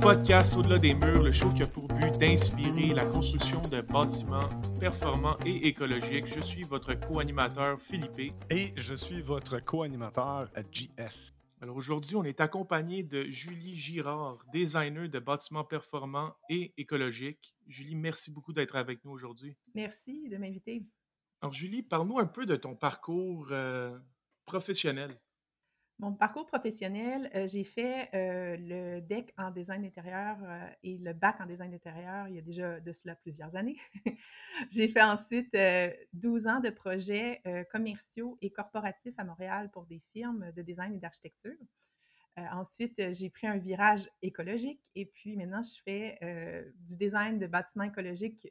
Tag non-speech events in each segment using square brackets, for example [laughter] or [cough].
podcast Au-delà des murs, le show qui a pour but d'inspirer la construction de bâtiments performants et écologiques. Je suis votre co-animateur Philippe. Et je suis votre co-animateur JS. Alors aujourd'hui, on est accompagné de Julie Girard, designer de bâtiments performants et écologiques. Julie, merci beaucoup d'être avec nous aujourd'hui. Merci de m'inviter. Alors Julie, parle-nous un peu de ton parcours euh, professionnel. Mon parcours professionnel, euh, j'ai fait euh, le DEC en design intérieur euh, et le bac en design intérieur il y a déjà de cela plusieurs années. [laughs] j'ai fait ensuite 12 ans de projets commerciaux et corporatifs à Montréal pour des firmes de design et d'architecture. ensuite, j'ai pris un virage écologique et puis maintenant, je fais du design de bâtiments écologiques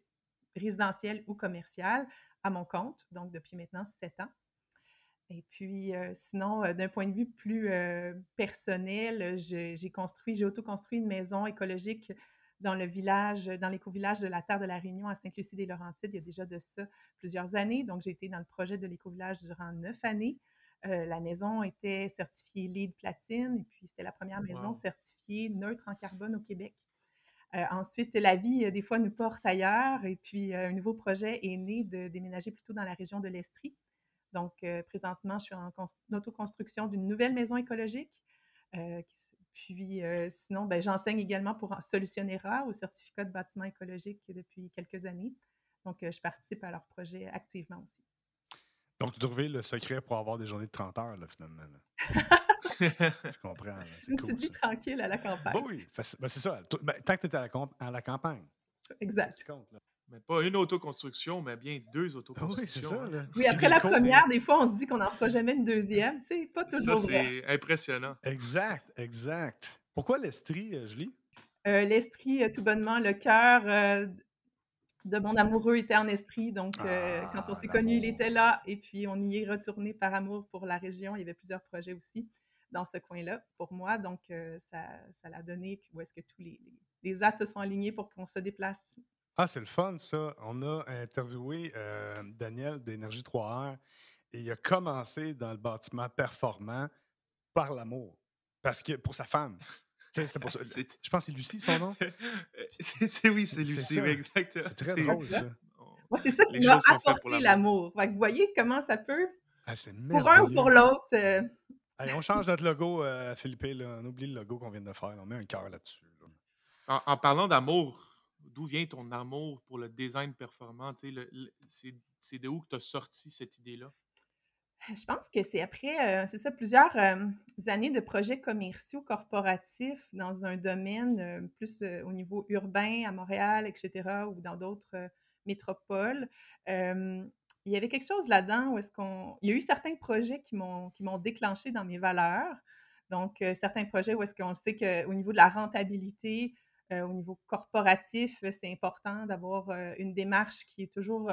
résidentiels ou commerciaux à mon compte, donc depuis maintenant sept ans. Et puis, sinon, d'un point de vue plus personnel, j'ai construit, j'ai auto-construit une maison écologique dans le village, dans l'éco-village de la Terre de la Réunion à Sainte-Lucie-des-Laurentides, il y a déjà de ça plusieurs années. Donc, j'ai été dans le projet de l'éco-village durant neuf années. la maison était certifiée LEED platine et puis c'était la première maison certifiée neutre en carbone au Québec. ensuite, la vie, des fois, nous porte ailleurs et puis un nouveau projet est né de déménager plutôt dans la région de l'Estrie donc, présentement, je suis en, autoconstruction d'une nouvelle maison écologique. puis, sinon, ben, j'enseigne également pour Solutionnera au certificat de bâtiment écologique depuis quelques années. Donc, je participe à leur projet activement aussi. Donc, tu trouvé le secret pour avoir des journées de 30 heures, là, finalement. [laughs] je comprends. Une petite vie tranquille à la campagne. oui, ben, c'est ça. Ben, tant que tu es à la, à la campagne. Exact. Mais pas une autoconstruction, mais bien deux autoconstructions. oui, c'est ça. Là. Oui, après la première, des fois, on se dit qu'on n'en fera jamais une deuxième. C'est pas toujours ça, c'est impressionnant. Exact, exact. Pourquoi l'Estrie, euh, Julie? Euh, L'Estrie, euh, tout bonnement, le cœur euh, de mon amoureux était en Estrie. Donc, ah, quand on s'est connus, il était là. Et puis, on y est retourné par amour pour la région. Il y avait plusieurs projets aussi dans ce coin-là pour moi. Donc, ça, ça l'a donné où est-ce que tous les, les, les se sont alignés pour qu'on se déplace ah, c'est le fun, ça. On a interviewé euh, Daniel d'Énergie 3R et il a commencé dans le bâtiment performant par l'amour. Parce que pour sa femme. Pour ça. [laughs] Je pense que c'est Lucie, son nom. [laughs] c'est, oui, c'est Lucie, exactement. C'est très drôle, ça. Moi, c'est ça qui m'a apporté l'amour. Vous voyez comment ça peut, ah, pour un ou pour l'autre. Euh, Allez, on change notre logo, euh, Philippe. Là. On oublie le logo qu'on vient de faire. On met un cœur là-dessus. en, parlant d'amour, d'où vient ton amour pour le design performant? c'est de où que tu as sorti cette idée-là? Je pense que c'est après, euh, c'est ça, plusieurs euh, années de projets commerciaux corporatifs dans un domaine euh, plus au niveau urbain à Montréal, etc., ou dans d'autres métropoles. il y avait quelque chose là-dedans où est-ce qu'on. Il y a eu certains projets qui m'ont qui m'ont déclenché dans mes valeurs. Donc, certains projets où est-ce qu'on sait qu'au niveau de la rentabilité, euh, au niveau corporatif, euh, c'est important d'avoir euh, une démarche qui est toujours,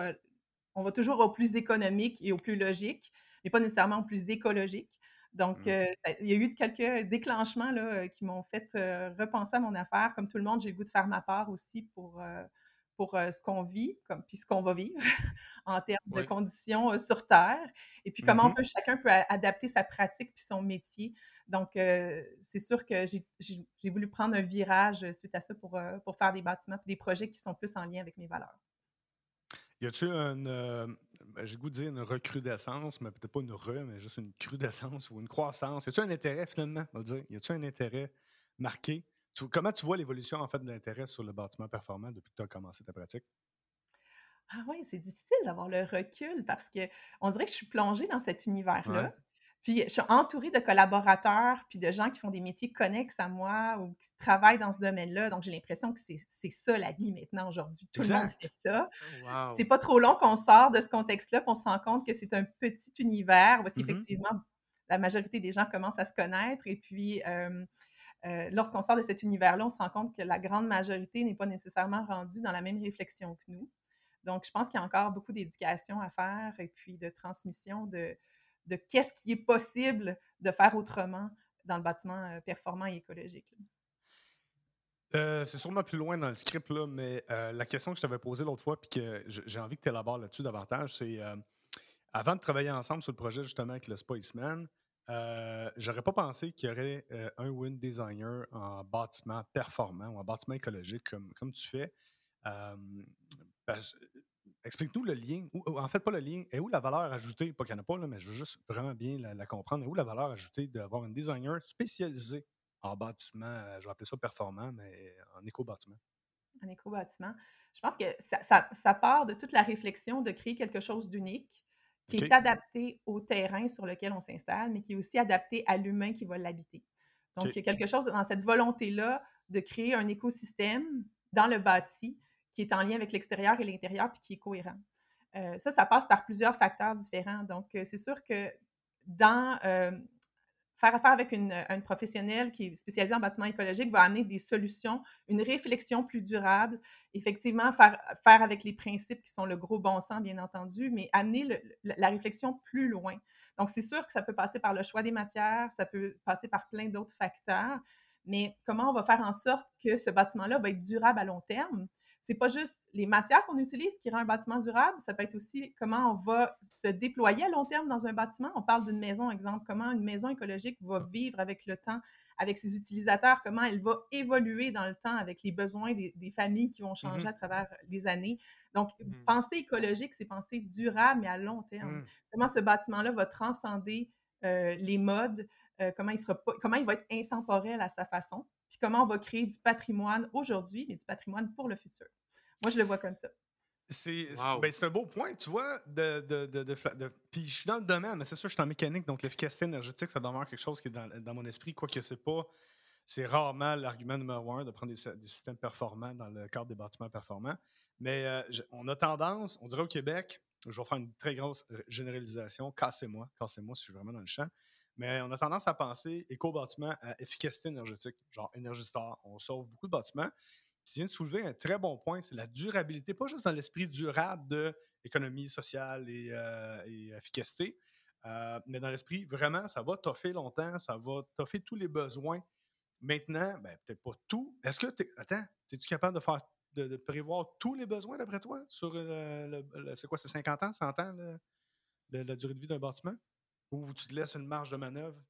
on va toujours au plus économique et au plus logique, mais pas nécessairement au plus écologique. Donc, mmh. il y a eu quelques déclenchements là, qui m'ont fait repenser à mon affaire. Comme tout le monde, j'ai le goût de faire ma part aussi pour, pour ce qu'on vit, comme, puis ce qu'on va vivre [laughs] en termes de conditions sur Terre. Et puis, comment mmh chacun peut adapter sa pratique puis son métier donc, c'est sûr que j'ai voulu prendre un virage suite à ça pour, pour faire des bâtiments et des projets qui sont plus en lien avec mes valeurs. Y a-t-il une, ben, j'ai goût de dire une recrudescence, mais peut-être pas une re, mais juste une crudescence ou une croissance? Y a-t-il un intérêt finalement, on va dire? Y a-t-il un intérêt marqué? comment tu vois l'évolution en fait de l'intérêt sur le bâtiment performant depuis que tu as commencé ta pratique? Ah oui, c'est difficile d'avoir le recul parce que on dirait que je suis plongée dans cet univers-là. Puis je suis entourée de collaborateurs, puis de gens qui font des métiers connexes à moi ou qui travaillent dans ce domaine-là. Donc, j'ai l'impression que c'est ça la vie maintenant aujourd'hui. Tout le monde fait ça. Oh, c'est pas trop long qu'on sort de ce contexte-là, qu'on se rend compte que c'est un petit univers où est-ce mmh qu'effectivement, la majorité des gens commencent à se connaître. Et puis, lorsqu'on sort de cet univers-là, on se rend compte que la grande majorité n'est pas nécessairement rendue dans la même réflexion que nous. Donc, je pense qu'il y a encore beaucoup d'éducation à faire et puis de transmission de, de qu'est-ce qui est possible de faire autrement dans le bâtiment euh, performant et écologique. Euh, c'est sûrement plus loin dans le script, là, mais euh, la question que je t'avais posée l'autre fois, puis que j'ai envie que tu élabores là-dessus davantage, c'est avant de travailler ensemble sur le projet justement avec le Spiceman, Euh, J'aurais pas pensé qu'il y aurait un ou une designer en bâtiment performant ou en bâtiment écologique comme, comme tu fais. Parce- Explique-nous le lien, ou, ou en fait pas le lien, et où la valeur ajoutée, pas qu'il n'y en a pas, là, mais je veux juste vraiment bien la, la comprendre, et où la valeur ajoutée d'avoir un designer spécialisé en bâtiment, euh, je vais appeler ça performant, mais en éco-bâtiment? en éco-bâtiment. Je pense que ça, ça- ça part de toute la réflexion de créer quelque chose d'unique qui est adapté au terrain sur lequel on s'installe, mais qui est aussi adapté à l'humain qui va l'habiter. Donc, il y a quelque chose dans cette volonté-là de créer un écosystème dans le bâti qui est en lien avec l'extérieur et l'intérieur, puis qui est cohérent. Euh, ça, ça passe par plusieurs facteurs différents. Donc, euh, c'est sûr que dans euh, faire affaire avec une, une professionnelle qui est spécialisée en bâtiment écologique va amener des solutions, une réflexion plus durable, effectivement, faire, faire avec les principes qui sont le gros bon sens, bien entendu, mais amener la réflexion plus loin. Donc, c'est sûr que ça peut passer par le choix des matières, ça peut passer par plein d'autres facteurs, mais comment on va faire en sorte que ce bâtiment-là va être durable à long terme? C'est pas juste les matières qu'on utilise qui rend un bâtiment durable, ça peut être aussi comment on va se déployer à long terme dans un bâtiment. On parle d'une maison, exemple, comment une maison écologique va vivre avec le temps, avec ses utilisateurs, comment elle va évoluer dans le temps avec les besoins des, des familles qui vont changer Mhm. à travers les années. Donc, Mhm. penser écologique, c'est penser durable, mais à long terme. Mm. Comment ce bâtiment-là va transcender euh, les modes, euh, comment, il sera pas- comment il va être intemporel à sa façon, puis comment on va créer du patrimoine aujourd'hui, mais du patrimoine pour le futur. Moi, je le vois comme ça. C'est Wow. ben, un beau point, tu vois. De, de, de, de fla- de- puis je suis dans le domaine, mais c'est sûr, je suis en mécanique, donc l'efficacité énergétique, ça demeure quelque chose qui est dans, dans mon esprit, quoique c'est pas. C'est rarement l'argument numéro un de prendre des, sy- des systèmes performants dans le cadre des bâtiments performants. Mais euh, je- on a tendance, on dirait au Québec, je vais faire une très grosse généralisation, cassez-moi, cassez-moi si je suis vraiment dans le champ. Mais on a tendance à penser éco-bâtiment à efficacité énergétique, genre Energy Star. On sauve beaucoup de bâtiments. Tu viens de soulever un très bon point, c'est la durabilité, pas juste dans l'esprit durable de économie sociale et, euh, efficacité, euh, mais dans l'esprit vraiment, ça va toffer longtemps, ça va toffer tous les besoins. Maintenant, ben, peut-être pas tout. Est-ce que, t'es- attends, es-tu capable de faire de, prévoir tous les besoins d'après toi sur euh, c'est quoi, c'est 50 ans, 100 ans, le- le- la durée de vie d'un bâtiment? Ou tu te laisses une marge de manœuvre?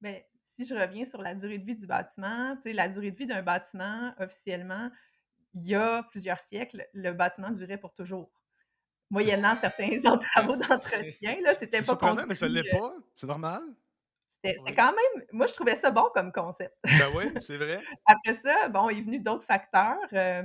Ben, si je reviens sur la durée de vie du bâtiment, tu sais, la durée de vie d'un bâtiment, officiellement, il y a plusieurs siècles, le bâtiment durait pour toujours. Moyennant certains [laughs] travaux d'entretien, là, c'était C'est pas surprenant, mais ça l'est euh, pas. C'est normal? c'était c'était Oui. quand même moi, je trouvais ça bon comme concept. Ben oui, c'est vrai. [laughs] Après ça, bon, est venu d'autres facteurs, euh,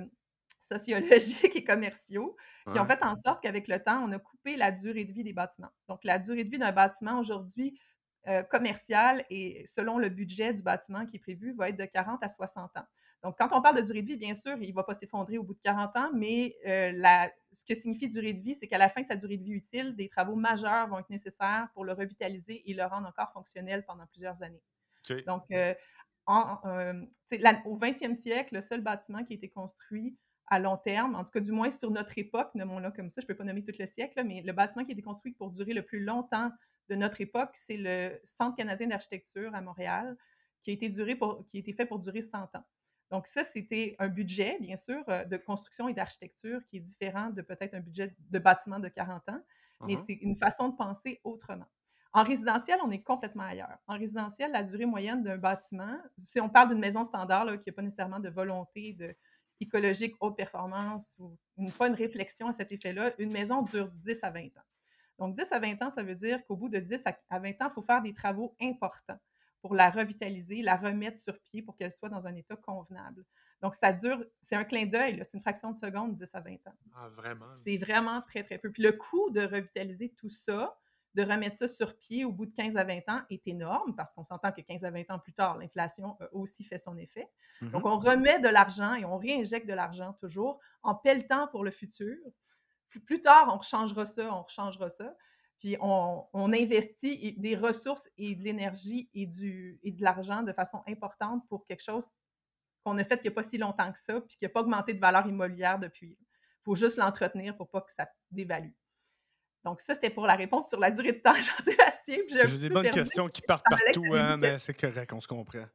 sociologiques et commerciaux qui ont fait en sorte qu'avec le temps, on a coupé la durée de vie des bâtiments. Donc, la durée de vie d'un bâtiment aujourd'hui euh, commercial et selon le budget du bâtiment qui est prévu, va être de 40 à 60 ans. Donc, quand on parle de durée de vie, bien sûr, il ne va pas s'effondrer au bout de 40 ans, mais euh, la- ce que signifie durée de vie, c'est qu'à la fin de sa durée de vie utile, des travaux majeurs vont être nécessaires pour le revitaliser et le rendre encore fonctionnel pendant plusieurs années. Donc, euh, en- euh, c'est la- au 20e siècle, le seul bâtiment qui a été construit à long terme, en tout cas du moins sur notre époque, nommons-le comme ça, je ne peux pas nommer tout le siècle, mais le bâtiment qui a été construit pour durer le plus longtemps de notre époque, c'est le Centre canadien d'architecture à Montréal, qui a été, duré pour, qui a été fait pour durer 100 ans. Donc ça, c'était un budget, bien sûr, euh, de construction et d'architecture qui est différent de peut-être un budget de bâtiment de 40 ans, mais Uh-huh. c'est une façon de penser autrement. En résidentiel, on est complètement ailleurs. En résidentiel, la durée moyenne d'un bâtiment, si on parle d'une maison standard là, qui n'a pas nécessairement de volonté de, écologique, haute performance ou une, pas une réflexion à cet effet-là, une maison dure 10 à 20 ans. Donc, 10 à 20 ans, ça veut dire qu'au bout de 10 à 20 ans, il faut faire des travaux importants pour la revitaliser, la remettre sur pied pour qu'elle soit dans un état convenable. Donc, ça dure, c'est un clin d'œil, c'est une fraction de seconde, 10 à 20 ans. Ah, vraiment. C'est vraiment très, très peu. Puis le coût de revitaliser tout ça, de remettre ça sur pied au bout de 15 à 20 ans est énorme parce qu'on s'entend que 15 à 20 ans plus tard, l'inflation a aussi fait son effet. Donc, Mhm. on remet de l'argent et on réinjecte de l'argent toujours en pelletant pour le futur. Plus, plus tard, on changera ça, on changera ça. Puis on, on investit des ressources et de l'énergie et, du, et de l'argent de façon importante pour quelque chose qu'on a fait il n'y a pas si longtemps que ça, puis qui n'a pas augmenté de valeur immobilière depuis. Il faut juste l'entretenir pour pas que ça dévalue. Donc, ça, c'était pour la réponse sur la durée de temps, [laughs] Jean-Sébastien. J'ai des bonnes perdu. questions qui partent partout, hein, mais c'est correct, on se comprend.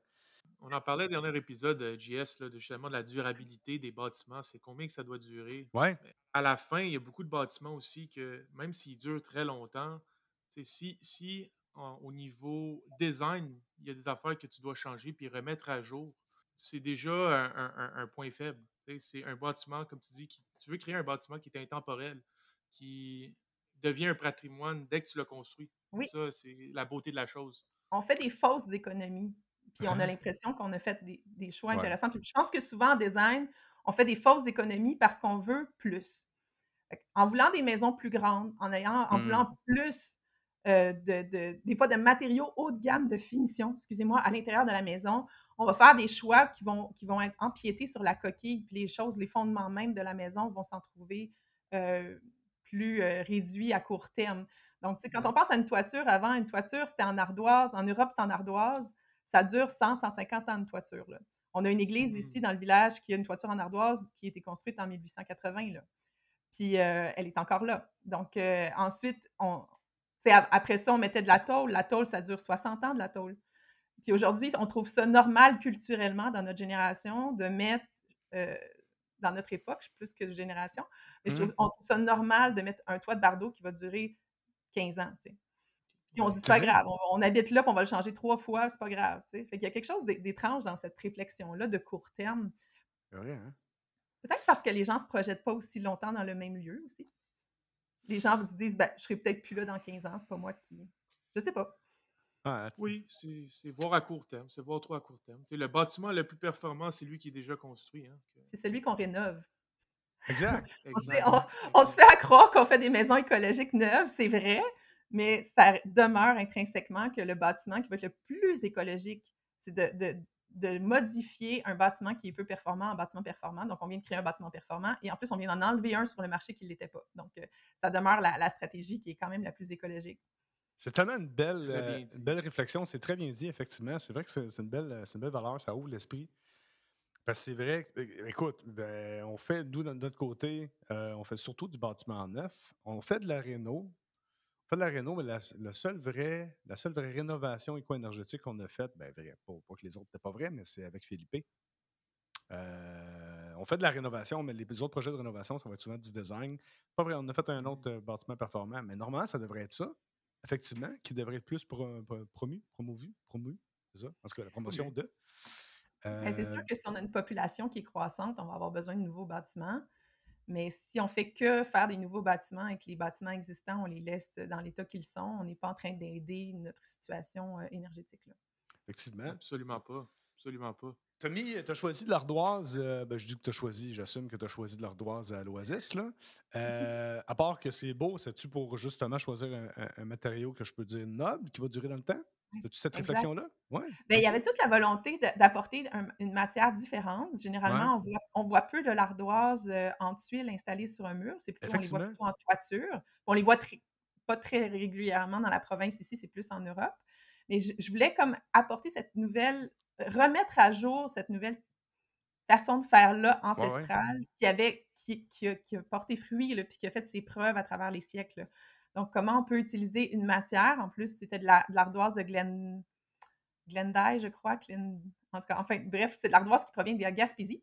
On en parlait au dernier épisode, euh, JS, là, de, justement de la durabilité des bâtiments. C'est combien que ça doit durer? Ouais. À la fin, il y a beaucoup de bâtiments aussi que, même s'ils durent très longtemps, si, si au niveau design, il y a des affaires que tu dois changer puis remettre à jour. C'est déjà un, point faible. C'est un bâtiment, comme tu dis, qui, tu veux créer un bâtiment qui est intemporel, qui devient un patrimoine dès que tu l'as construit. Oui. Ça, c'est la beauté de la chose. On fait des fausses économies, puis on a [laughs] l'impression qu'on a fait des, choix intéressants. je pense que souvent en design, on fait des fausses économies parce qu'on veut plus. En voulant des maisons plus grandes, en, ayant, en voulant mmh. plus euh, de, des fois de matériaux haut de gamme de finition, excusez-moi, à l'intérieur de la maison, on va faire des choix qui vont, qui vont être empiétés sur la coquille, puis les choses, les fondements même de la maison vont s'en trouver euh, plus euh, réduits à court terme. Donc, quand on pense à une toiture, avant, une toiture, c'était en ardoise. En Europe, c'est en ardoise. Ça dure 100, 150 ans de toiture. On a une église ici mmh. dans le village qui a une toiture en ardoise qui a été construite en 1880. Là. Puis elle est encore là. Donc, ensuite, on, après ça, on mettait de la tôle. La tôle, ça dure 60 ans de la tôle. Puis aujourd'hui, on trouve ça normal culturellement dans notre génération de mettre, dans notre époque, plus que génération, mais mmh. on trouve ça normal de mettre un toit de bardeau qui va durer 15 ans. Puis on se dit, c'est pas grave, on, habite là, puis on va le changer trois fois, c'est pas grave. Fait qu'il y a quelque chose d'étrange dans cette réflexion-là de court terme. Hein? Peut-être parce que les gens ne se projettent pas aussi longtemps dans le même lieu aussi les gens se disent ben, je serai peut-être plus là dans 15 ans, c'est pas moi qui. Je sais pas. Oui, c'est voir à court terme, c'est voir trop à court terme. le bâtiment le plus performant, c'est lui qui est déjà construit. Hein, c'est celui qu'on rénove. Exact. [laughs] on, se fait, à croire qu'on fait des maisons écologiques neuves, c'est vrai, mais ça demeure intrinsèquement que le bâtiment qui va être le plus écologique, c'est de, de modifier un bâtiment qui est peu performant en bâtiment performant. Donc, on vient de créer un bâtiment performant et en plus, on vient d'en enlever un sur le marché qui ne l'était pas. Donc, euh, ça demeure la, stratégie qui est quand même la plus écologique. C'est tellement une belle, euh, belle réflexion. C'est très bien dit, effectivement. C'est vrai que c'est une, belle, une belle valeur. Ça ouvre l'esprit. Parce que c'est vrai, écoute, ben, on fait, nous, de notre côté, euh, on fait surtout du bâtiment neuf. On fait de la réno, pas de la réno, mais la, seule vraie, la seule vraie rénovation éco-énergétique qu'on a faite, ben, vrai, pas, que les autres n'étaient pas vrais, mais c'est avec Philippe. Euh, on fait de la rénovation, mais les autres projets de rénovation, ça va être souvent du design. Pas vrai, on a fait un autre euh, bâtiment performant, mais normalement, ça devrait être ça, effectivement, qui devrait être plus promu, promovu, promu, c'est ça, parce que la promotion de. Ben, c'est sûr euh que si on a une population qui est croissante, on va avoir besoin de nouveaux bâtiments. Mais si on fait que faire des nouveaux bâtiments et que les bâtiments existants, on les laisse dans l'état qu'ils sont, on n'est pas en train d'aider notre situation euh, énergétique. Là. Effectivement. Absolument pas. Absolument pas. Tommy, tu as choisi de l'ardoise. Euh, ben, je dis que tu as choisi, j'assume que tu as choisi de l'ardoise à l'Oasis. Là. Euh, à part que c'est beau, c'est-tu pour justement choisir un, matériau que je peux dire noble qui va durer dans le temps? C'était-tu cette réflexion-là? Ouais. Ben, il y avait toute la volonté d'apporter une matière différente. Généralement, on, voit, peu de l'ardoise euh, en tuiles installées sur un mur. C'est plutôt, on les voit plutôt en toiture. On les voit pas très régulièrement dans la province ici, c'est plus en Europe. Mais je, voulais comme apporter cette nouvelle, remettre à jour cette nouvelle façon de faire là ancestrale qui avait qui, a, porté fruit puis qui a fait ses preuves à travers les siècles. Donc, comment on peut utiliser une matière? En plus, c'était de l'ardoise de, Glen, Glendy, je crois. en tout cas, enfin, bref, c'est de l'ardoise qui provient de Gaspésie.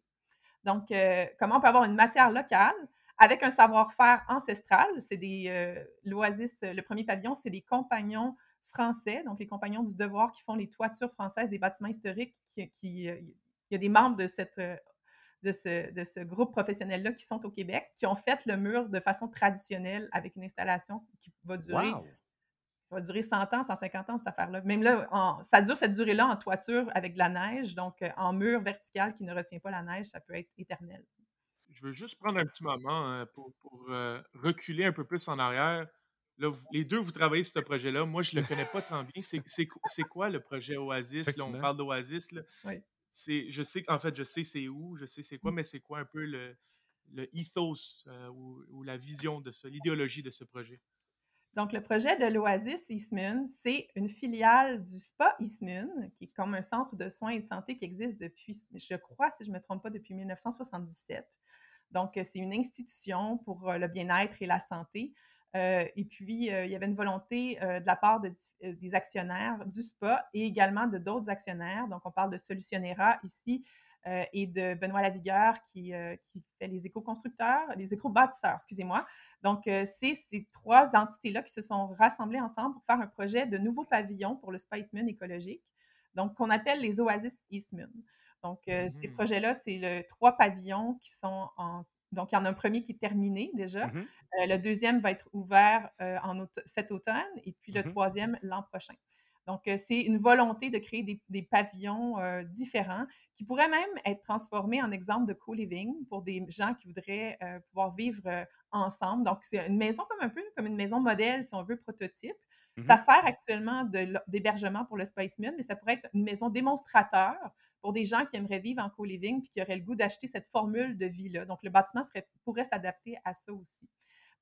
Donc, euh, comment on peut avoir une matière locale avec un savoir-faire ancestral? C'est des. Euh, L'Oasis, le premier pavillon, c'est des compagnons français, donc les compagnons du devoir qui font les toitures françaises des bâtiments historiques. Qui, euh, il y a des membres de cette de ce, groupe professionnel-là qui sont au Québec, qui ont fait le mur de façon traditionnelle avec une installation qui va durer, va durer 100 ans, 150 ans, cette affaire-là. Même là, ça dure cette durée-là en toiture avec de la neige, donc euh, en mur vertical qui ne retient pas la neige, ça peut être éternel. Je veux juste prendre un petit moment pour, euh, reculer un peu plus en arrière. Là, les deux, vous travaillez sur ce projet-là. Moi, je ne le connais pas tant bien. C'est quoi le projet Oasis? Là, on parle d'Oasis. Oui je sais qu'en fait, je sais c'est où, je sais c'est quoi, mmh. mais c'est quoi un peu le, le ethos euh, ou, la vision de ça, l'idéologie de ce projet? Donc, le projet de l'Oasis Eastman, c'est une filiale du Spa Eastman, qui est comme un centre de soins et de santé qui existe depuis, je crois, si je ne me trompe pas, depuis 1977. Donc, c'est une institution pour euh, le bien-être et la santé. Euh, et puis, euh, il y avait une volonté euh, de la part des actionnaires du SPA et également de d'autres actionnaires. Donc, on parle de Solutionnera ici, et de Benoît Lavigueur qui, qui fait les éco-constructeurs, les éco-bâtisseurs, excusez-moi. Donc, c'est ces trois entités-là qui se sont rassemblées ensemble pour faire un projet de nouveaux pavillons pour le Spice Moon écologique, donc qu'on appelle les Oasis Eastman. Donc, ces Mhm. projets-là, c'est le trois pavillons qui sont en donc, il y en a un premier qui est terminé déjà. Mhm. Euh, le deuxième va être ouvert euh, en cet automne et puis le Mhm. troisième l'an prochain. Donc, euh, c'est une volonté de créer des, des pavillons différents qui pourraient même être transformés en exemple de co-living pour des gens qui voudraient pouvoir vivre ensemble. Donc, c'est une maison comme un peu comme une maison modèle, si on veut, prototype. Ça Mhm. sert actuellement d'hébergement pour le Space Moon, mais ça pourrait être une maison démonstrateur pour des gens qui aimeraient vivre en co-living puis qui auraient le goût d'acheter cette formule de vie-là. Donc, le bâtiment serait, pourrait s'adapter à ça aussi.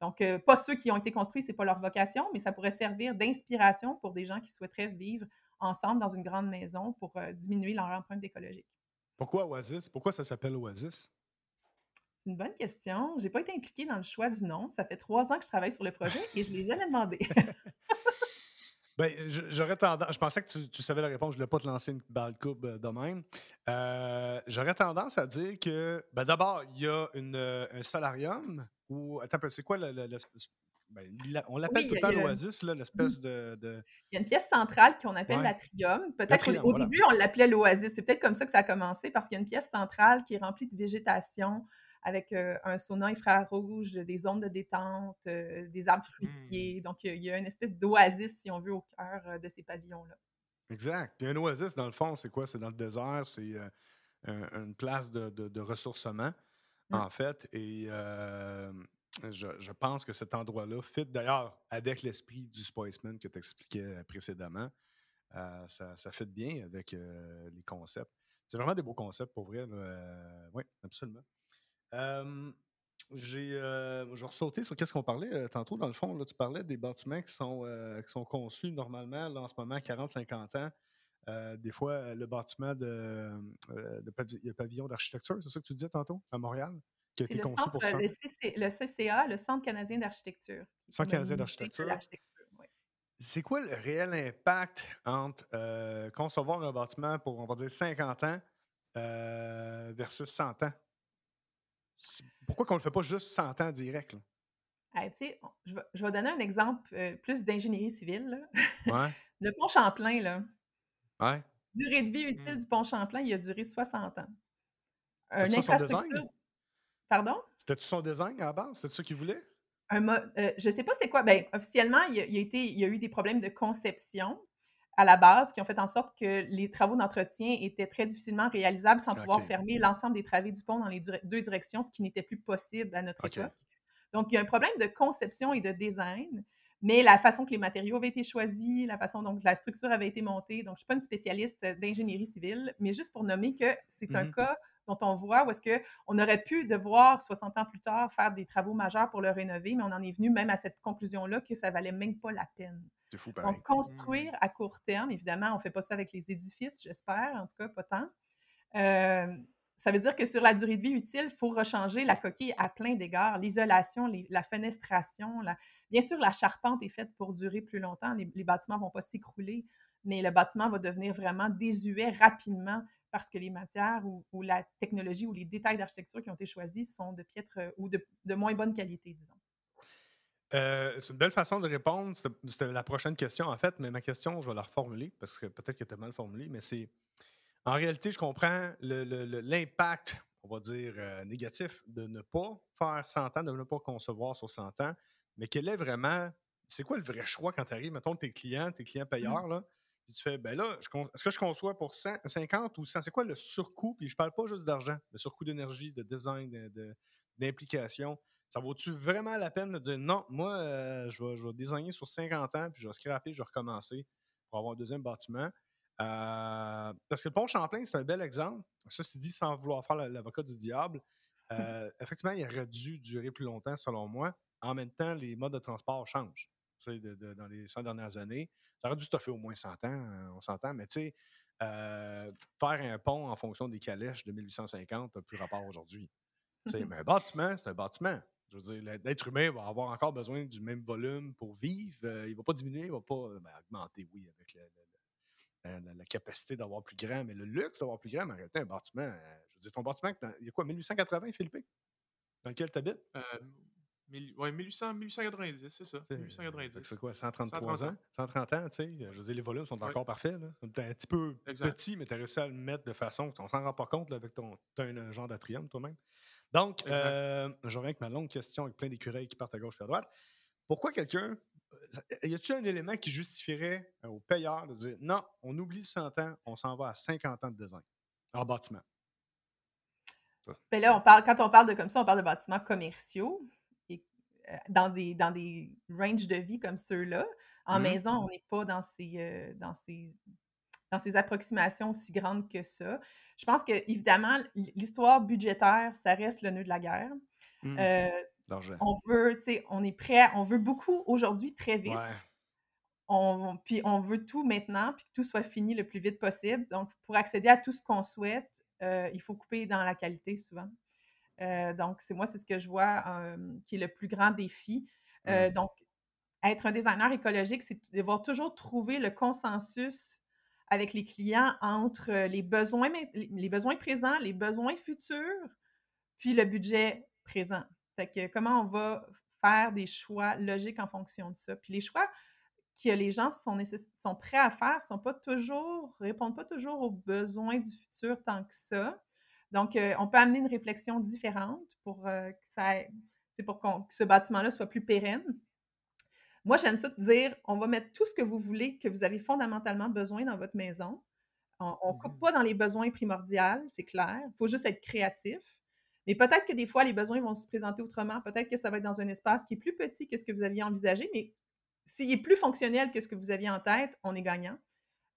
Donc, euh, pas ceux qui ont été construits, c'est pas leur vocation, mais ça pourrait servir d'inspiration pour des gens qui souhaiteraient vivre ensemble dans une grande maison pour euh, diminuer leur empreinte écologique. Pourquoi Oasis? Pourquoi ça s'appelle Oasis? C'est une bonne question. J'ai pas été impliquée dans le choix du nom. Ça fait trois ans que je travaille sur le projet et je les ai jamais demandé. [laughs] Ben, j'aurais tendance. Je pensais que tu, tu savais la réponse. Je ne voulais pas te lancer une balle de coupe euh, de même. Euh, j'aurais tendance à dire que, ben, d'abord, il y a une, euh, un solarium ou. Attends, c'est quoi le. ben, on l'appelle Oui, tout le temps l'Oasis, là, l'espèce de. de- Il y a une pièce centrale qu'on appelle Ouais. l'atrium. Peut-être qu'au L'atrium, au voilà. début, on l'appelait l'oasis. C'est peut-être comme ça que ça a commencé parce qu'il y a une pièce centrale qui est remplie de végétation avec euh, un sauna infrarouge, des zones de détente, euh, des arbres fruitiers. Donc, il y a- une espèce d'oasis, si on veut, au cœur euh, de ces pavillons-là. Exact. Puis un Oasis, dans le fond, c'est quoi? C'est dans le désert, c'est euh, un- une place de, de- de ressourcement, Mm. en fait. Et euh, je, je pense que cet endroit-là fit d'ailleurs avec l'esprit du Spiceman que tu expliquais précédemment. Euh, ça, ça fit bien avec euh, les concepts. C'est vraiment des beaux concepts pour vrai. oui, absolument. Euh, j'ai, euh, je vais ressauter sur qu'est-ce qu'on parlait euh, tantôt. Dans le fond, là, tu parlais des bâtiments qui sont, qui sont conçus normalement, là, en ce moment, 40-50 ans. Des fois, le bâtiment de, de pavi- le pavillon d'architecture, c'est ça que tu disais tantôt, à Montréal, qui a été le conçu centre, pour 100 le, CC le CCA, le Centre canadien d'architecture. Centre canadien d'architecture. C'est quoi le réel impact entre euh, concevoir un bâtiment pour, on va dire, 50 ans euh, versus 100 ans? C'est- Pourquoi qu'on ne le fait pas juste 100 ans direct? là? Hey, tu sais, on- je, vais, je vais donner un exemple euh, plus d'ingénierie civile. là. Ouais, [laughs] le pont Champlain, là, ouais. durée de vie utile Mm. du pont Champlain, il a duré 60 ans. C'était Une ça son infrastructure. design? Pardon? C'était-tu son design à la base? C'était ça qu'il voulait? Un mo- euh, je ne sais pas c'est quoi. Ben, officiellement, il y, a, il y a été, il y a eu des problèmes de conception à la base qui ont fait en sorte que les travaux d'entretien étaient très difficilement réalisables sans pouvoir fermer l'ensemble des travées du pont dans les deux directions, ce qui n'était plus possible à notre époque. Donc, il y a un problème de conception et de design, mais la façon que les matériaux avaient été choisis, la façon dont la structure avait été montée. Donc, je ne suis pas une spécialiste euh, d'ingénierie civile, mais juste pour nommer que c'est un Mhm. cas dont on voit où est-ce qu'on aurait pu devoir, 60 ans plus tard, faire des travaux majeurs pour le rénover, mais on en est venu même à cette conclusion-là que ça valait même pas la peine. C'est fou pareil. Donc, construire à court terme, évidemment, on ne fait pas ça avec les édifices, j'espère, en tout cas, pas tant. Euh, ça veut dire que sur la durée de vie utile, il faut rechanger la coquille à plein d'égards. L'isolation, la fenestration, la- bien sûr, la charpente est faite pour durer plus longtemps. Les, les bâtiments ne vont pas s'écrouler, mais le bâtiment va devenir vraiment désuet rapidement parce que les matières ou, ou la technologie ou les détails d'architecture qui ont été choisis sont de piètre euh, ou de, de moins bonne qualité, disons. Euh, c'est une belle façon de répondre. C'était la prochaine question, en fait, mais ma question, je vais la reformuler parce que peut-être qu'elle était mal formulée, mais c'est. En réalité, je comprends l'impact, on va dire, euh, négatif de ne pas faire 100 ans, de ne pas concevoir sur 100 ans, mais quel est vraiment. C'est quoi le vrai choix quand tu arrives, mettons, tes clients, tes clients payeurs, là, puis tu fais, ben là, est-ce que je conçois pour 100, 50 ou 100? C'est quoi le surcoût? Puis je parle pas juste d'argent, le surcoût d'énergie, de design, de- de- d'implication. Ça vaut-tu vraiment la peine de dire non, moi, euh, je, vais, je vais designer sur 50 ans, puis je vais scraper, je vais recommencer pour avoir un deuxième bâtiment? Euh, parce que le pont Champlain, c'est un bel exemple. Ceci dit, sans vouloir faire la- l'avocat du diable, [laughs] euh, effectivement, il aurait dû durer plus longtemps, selon moi. En même temps, les modes de transport changent. De- de- dans les 100 dernières années, ça aurait dû stoffer au moins 100 ans, on s'entend, mais tu sais, euh, faire un pont en fonction des calèches de 1850 n'a plus rapport aujourd'hui. [laughs] Mais un bâtiment, c'est un bâtiment. Je veux dire, l'être humain va avoir encore besoin du même volume pour vivre. Euh, il ne va pas diminuer, il ne va pas euh, ben, augmenter, oui, avec la, capacité d'avoir plus grand, mais le luxe d'avoir plus grand, mais en réalité, un bâtiment, euh, je veux dire, ton bâtiment, il y a quoi, 1880, Philippe? Dans lequel tu habites? Oui, 1800, 1890, c'est ça. 1890. C'est quoi, 133 ans? 130 ans, tu sais. Je veux dire, les volumes sont encore parfaits. Là. un petit peu petit, mais tu as réussi à le mettre de façon. On s'en rend pas compte avec ton. Tu as un, genre d'atrium toi-même. Donc, euh, j'aurais avec ma longue question avec plein d'écureuils qui partent à gauche et à droite. Pourquoi quelqu'un. Y a-t-il un élément qui justifierait euh, au payeur de dire non, on oublie 100 ans, on s'en va à 50 ans de design en bâtiment? Ben là, on parle, quand on parle de comme ça, on parle de bâtiments commerciaux. Euh, dans des, dans des ranges de vie comme ceux-là. En mmh maison, on n'est pas dans ces, euh, dans, ces, dans ces approximations aussi grandes que ça. Je pense que, évidemment, l'histoire budgétaire, ça reste le nœud de la guerre. Mmh. Euh, on veut, tu sais, on est prêt, on veut beaucoup aujourd'hui très vite. On, puis on veut tout maintenant, puis que tout soit fini le plus vite possible. Donc, pour accéder à tout ce qu'on souhaite, il faut couper dans la qualité souvent. Euh, donc, c'est moi, c'est ce que je vois qui est le plus grand défi. Euh, donc, être un designer écologique, c'est de devoir toujours trouver le consensus avec les clients entre les besoins, les besoins présents, les besoins futurs, puis le budget présent. Fait que comment on va faire des choix logiques en fonction de ça. Puis les choix que les gens sont, sont prêts à faire sont pas toujours, répondent pas toujours aux besoins du futur tant que ça. Donc, euh, on peut amener une réflexion différente pour, euh, que, ça, pour que ce bâtiment-là soit plus pérenne. Moi, j'aime ça de dire, on va mettre tout ce que vous voulez, que vous avez fondamentalement besoin dans votre maison. On ne coupe mmh pas dans les besoins primordiaux, c'est clair. Il faut juste être créatif. Mais peut-être que des fois, les besoins vont se présenter autrement. Peut-être que ça va être dans un espace qui est plus petit que ce que vous aviez envisagé, mais s'il est plus fonctionnel que ce que vous aviez en tête, on est gagnant.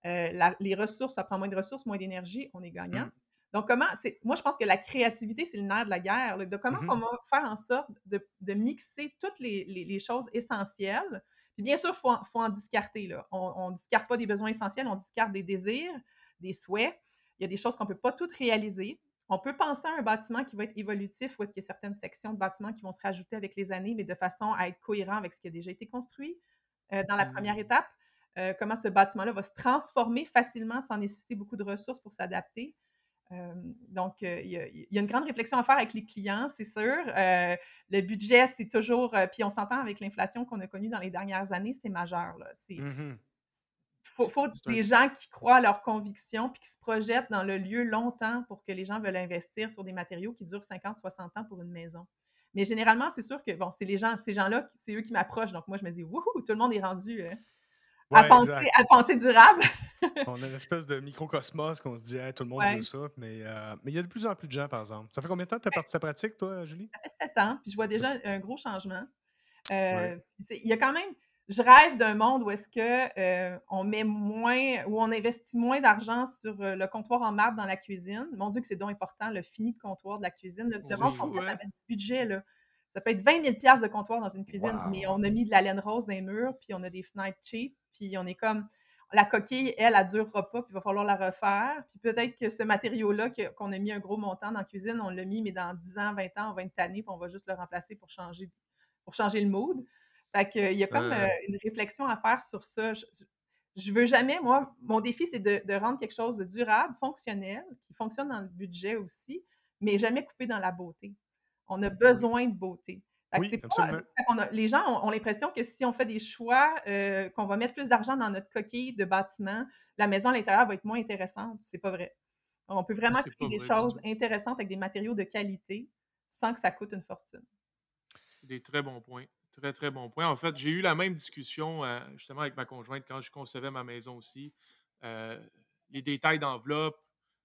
Euh, les ressources, ça prend moins de ressources, moins d'énergie, on est gagnant. Donc, comment, c'est, moi, je pense que la créativité, c'est le nerf de la guerre, de comment mmh on va faire en sorte de, mixer toutes les, choses essentielles. Puis bien sûr, il faut, faut, en discarter. Là. On ne discarte pas des besoins essentiels, on discarte des désirs, des souhaits. Il y a des choses qu'on ne peut pas toutes réaliser. On peut penser à un bâtiment qui va être évolutif, ou est-ce qu'il y a certaines sections de bâtiments qui vont se rajouter avec les années, mais de façon à être cohérent avec ce qui a déjà été construit euh, dans la première mmh. étape. Euh, comment ce bâtiment-là va se transformer facilement sans nécessiter beaucoup de ressources pour s'adapter donc, il y, a une grande réflexion à faire avec les clients, c'est sûr. le budget, c'est toujours. puis on s'entend avec l'inflation qu'on a connue dans les dernières années, c'est majeur. Il mmh faut, faut des gens qui croient à leurs convictions puis qui se projettent dans le lieu longtemps pour que les gens veulent investir sur des matériaux qui durent 50, 60 ans pour une maison. Mais généralement, c'est sûr que, bon, c'est les gens, ces gens-là, c'est eux qui m'approchent. Donc, moi, je me dis, wouhou, tout le monde est rendu à, penser, durable. On a une espèce de microcosmos qu'on se dit, tout le monde veut ça. Mais, euh, mais il y a de plus en plus de gens, par exemple. Ça fait combien de temps que tu as parti ta pratique, toi, Julie? Ça fait sept ans, puis je vois déjà un gros changement. Euh, il y a quand même. Je rêve d'un monde où est-ce que euh, on met moins, où on investit moins d'argent sur le comptoir en marbre dans la cuisine. Mon Dieu, que c'est donc important, le fini de comptoir de la cuisine. Le, monde, fou, hein? budget, là. Ça peut être 20 000 de comptoir dans une cuisine, mais on a mis de la laine rose dans les murs, puis on a des fenêtres cheap, puis on est comme la coquille, elle, elle ne durera pas, puis il va falloir la refaire. Puis peut-être que ce matériau-là, qu'on a mis un gros montant dans la cuisine, on l'a mis, mais dans 10 ans, 20 ans, on va être tanné, puis on va juste le remplacer pour changer, pour changer le mood. Fait qu'il y a comme euh, une réflexion à faire sur ça. Je, je veux jamais, moi, mon défi, c'est de, de, rendre quelque chose de durable, fonctionnel, qui fonctionne dans le budget aussi, mais jamais coupé dans la beauté. On a besoin de beauté. Les gens ont, l'impression que si on fait des choix, euh, qu'on va mettre plus d'argent dans notre coquille de bâtiment, la maison à l'intérieur va être moins intéressante. C'est pas vrai. On peut vraiment créer des choses intéressantes avec des matériaux de qualité sans que ça coûte une fortune. C'est des très bons points. Très, très bons points. En fait, j'ai eu la même discussion euh, justement avec ma conjointe quand je concevais ma maison aussi. Euh, les détails d'enveloppe,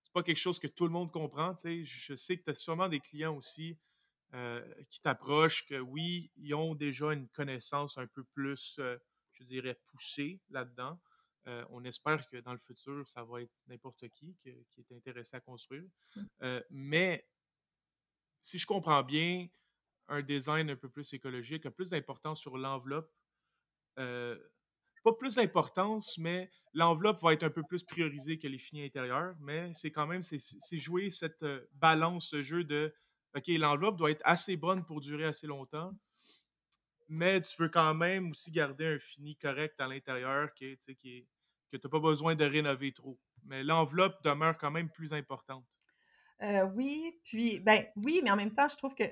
c'est pas quelque chose que tout le monde comprend. Je sais que tu as sûrement des clients aussi euh, qui t'approchent, que oui, ils ont déjà une connaissance un peu plus, euh, je dirais, poussée là-dedans. Euh, on espère que dans le futur, ça va être n'importe qui, qui, est intéressé à construire. Mmh. mais si je comprends bien, un design un peu plus écologique a plus d'importance sur l'enveloppe. pas plus d'importance, mais l'enveloppe va être un peu plus priorisée que les finis intérieurs. Mais c'est quand même, c'est jouer cette balance, ce jeu de OK, l'enveloppe doit être assez bonne pour durer assez longtemps, mais tu peux quand même aussi garder un fini correct à l'intérieur que tu n'as pas besoin de rénover trop. Mais l'enveloppe demeure quand même plus importante. Euh, oui, puis, ben oui, mais en même temps, je trouve que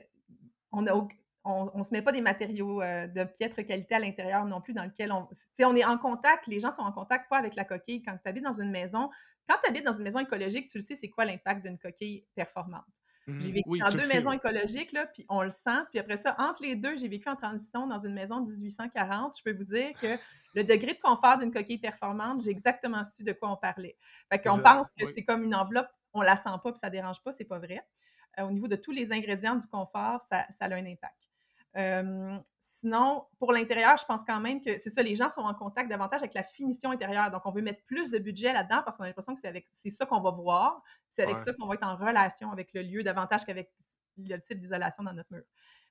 on se met pas des matériaux euh, de piètre qualité à l'intérieur non plus, dans lequel on, on est en contact, les gens sont en contact pas avec la coquille. Quand tu habites dans une maison, quand tu habites dans une maison écologique, tu le sais, c'est quoi l'impact d'une coquille performante. J'ai mmh vécu dans deux maisons écologiques, là, puis on le sent. Puis après ça, entre les deux, j'ai vécu en transition dans une maison de 1840. Je peux vous dire que le degré de confort d'une coquille performante, j'ai exactement su de quoi on parlait. Fait qu'on pense que c'est comme une enveloppe, on la sent pas, puis ça dérange pas, c'est pas vrai. Euh, au niveau de tous les ingrédients du confort, ça, ça a un impact sinon, pour l'intérieur, je pense quand même que c'est ça, les gens sont en contact davantage avec la finition intérieure. Donc, on veut mettre plus de budget là-dedans parce qu'on a l'impression que c'est avec c'est ça qu'on va voir. C'est avec ça qu'on va être en relation avec le lieu davantage qu'avec le type d'isolation dans notre mur.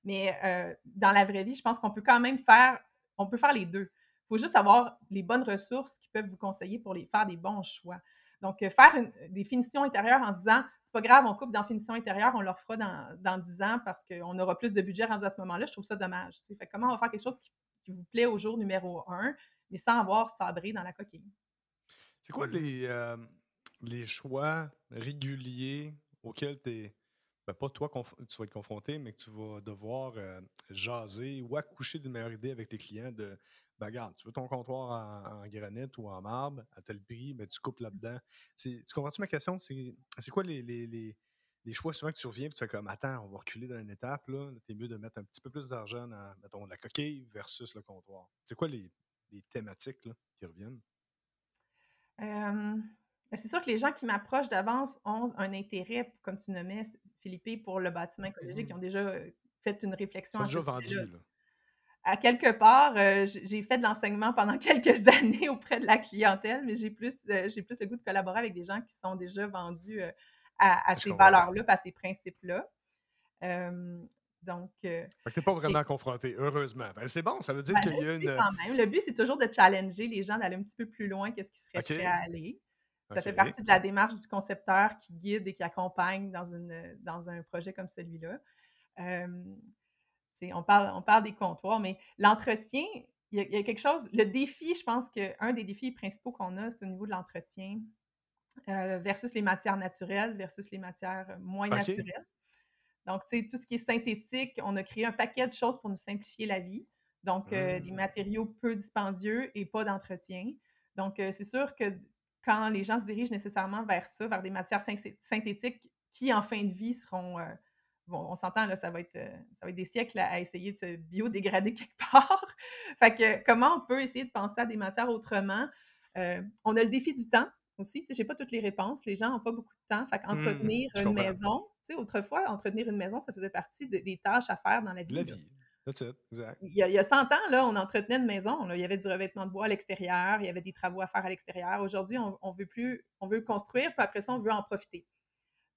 Mais dans la vraie vie, je pense qu'on peut quand même faire, on peut faire les deux. Il faut juste avoir les bonnes ressources qui peuvent vous conseiller pour les faire des bons choix. Donc, faire des finitions intérieures en se disant, c'est pas grave, on coupe dans finition intérieure, on leur fera dans, dans 10 ans parce qu'on aura plus de budget rendu à ce moment-là, je trouve ça dommage. Fait, comment on va faire quelque chose qui, vous plaît au jour numéro un, mais sans avoir sabré dans la coquille? C'est quoi les, euh, les choix réguliers auxquels tu es ben, pas toi, tu vas être confronté, mais que tu vas devoir euh, jaser ou accoucher d'une meilleure idée avec tes clients de ben, regarde, tu veux ton comptoir en, granit ou en marbre à tel prix, mais ben, tu coupes là-dedans. Tu comprends-tu ma question? C'est quoi les, les, les, choix souvent que tu reviens et tu fais comme attends, on va reculer dans une étape, là. T'es mieux de mettre un petit peu plus d'argent dans mettons, la coquille versus le comptoir. C'est quoi les, thématiques là, qui reviennent? c'est sûr que les gens qui m'approchent d'avance ont un intérêt, comme tu nommais, Philippe, pour le bâtiment écologique. Ils mmh. ont déjà euh, fait une réflexion. Ils déjà vendu, là. À quelque part, euh, j'ai fait de l'enseignement pendant [laughs] quelques années auprès de la clientèle, mais j'ai plus, euh, j'ai plus le goût de collaborer avec des gens qui sont déjà vendus à, ces valeurs-là, à ces principes-là. donc. Fait que t'es pas vraiment confronté, heureusement. Ben, c'est bon, ça veut dire ben, qu'il y a une. Quand Le but, c'est toujours de challenger les gens, d'aller un petit peu plus loin que ce qui serait prêt à aller. Ça fait partie de la démarche du concepteur qui guide et qui accompagne dans, une, dans un projet comme celui-là. On, parle, on parle des comptoirs, mais l'entretien, il y, a quelque chose. Le défi, je pense qu'un des défis principaux qu'on a, c'est au niveau de l'entretien versus les matières naturelles versus les matières moins naturelles. Donc, tu sais, tout ce qui est synthétique, on a créé un paquet de choses pour nous simplifier la vie. Donc, des mmh. matériaux peu dispendieux et pas d'entretien. Donc, c'est sûr que quand les gens se dirigent nécessairement vers ça, vers des matières synthétiques qui, en fin de vie, seront. Bon, on s'entend, là, ça va, être, euh, ça va être des siècles à, essayer de se biodégrader [laughs] quelque part. fait que comment on peut essayer de penser à des matières autrement? Euh, on a le défi du temps aussi. Je n'ai pas toutes les réponses. Les gens n'ont pas beaucoup de temps. Fait qu'entretenir mmh, une maison, autrefois, entretenir une maison, ça faisait partie des tâches à faire dans la vie. La vie. Exact. Il y, a, 100 ans, là, on entretenait une maison. Il y avait du revêtement de bois à l'extérieur, il y avait des travaux à faire à l'extérieur. Aujourd'hui, on, veut plus, on veut construire, puis après ça, on veut en profiter.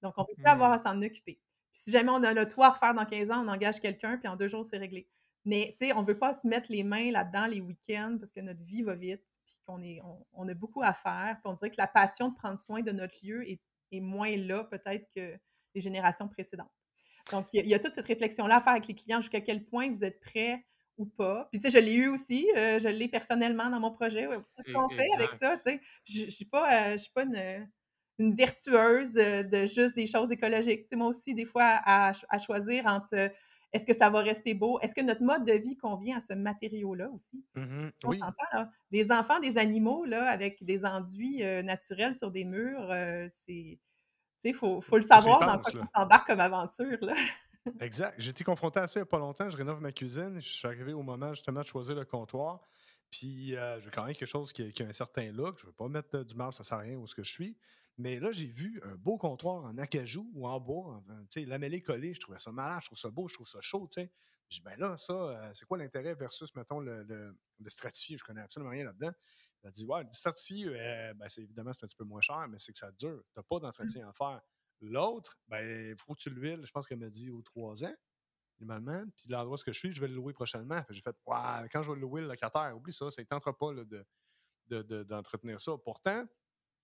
Donc, on ne veut plus avoir mmh. à s'en occuper. Si jamais on a le toit à refaire dans 15 ans, on engage quelqu'un, puis en deux jours, c'est réglé. Mais, tu sais, on ne veut pas se mettre les mains là-dedans les week-ends parce que notre vie va vite, puis qu'on est, on, a beaucoup à faire. Puis on dirait que la passion de prendre soin de notre lieu est, est moins là, peut-être, que les générations précédentes. Donc, il y, a toute cette réflexion-là à faire avec les clients jusqu'à quel point vous êtes prêts ou pas. Puis, tu sais, je l'ai eu aussi, euh, je l'ai personnellement dans mon projet. Qu'est-ce qu'on fait avec ça? Tu sais, je ne suis pas, euh, pas une, une, vertueuse euh, de juste des choses écologiques. Tu sais, moi aussi, des fois, à, choisir entre est-ce que ça va rester beau? Est-ce que notre mode de vie convient à ce matériau-là aussi? Mmh on oui. là. Des enfants, des animaux, là, avec des enduits naturels sur des murs, c'est il faut, le savoir dans quoi on s'embarque comme aventure. Là. [laughs] exact. J'ai été confronté à ça il n'y a pas longtemps. Je rénove ma cuisine. Je suis arrivé au moment justement de choisir le comptoir. Puis euh, je veux quand même quelque chose qui, a un certain look. Je ne veux pas mettre du marbre, ça ne sert à rien où ce que je suis. Mais là, j'ai vu un beau comptoir en acajou ou en bois, tu sais, lamellé collé. Je trouvais ça malade, je trouve ça beau, je trouve ça chaud, tu sais. Je dis, ben là, ça, euh, c'est quoi l'intérêt versus, mettons, le, le, stratifié? Je connais absolument rien là-dedans. Elle a dit, ouais, le stratifié, euh, ben, c'est, évidemment, c'est un petit peu moins cher, mais c'est que ça dure. Tu n'as pas d'entretien à faire. L'autre, ben, il faut que tu l'huiles, je pense qu'elle m'a dit aux trois ans, normalement. Puis l'endroit où je suis, je vais le louer prochainement. J'ai fait, quand je vais louer le locataire, oublie ça, ça ne tentera pas d'entretenir ça. Pourtant,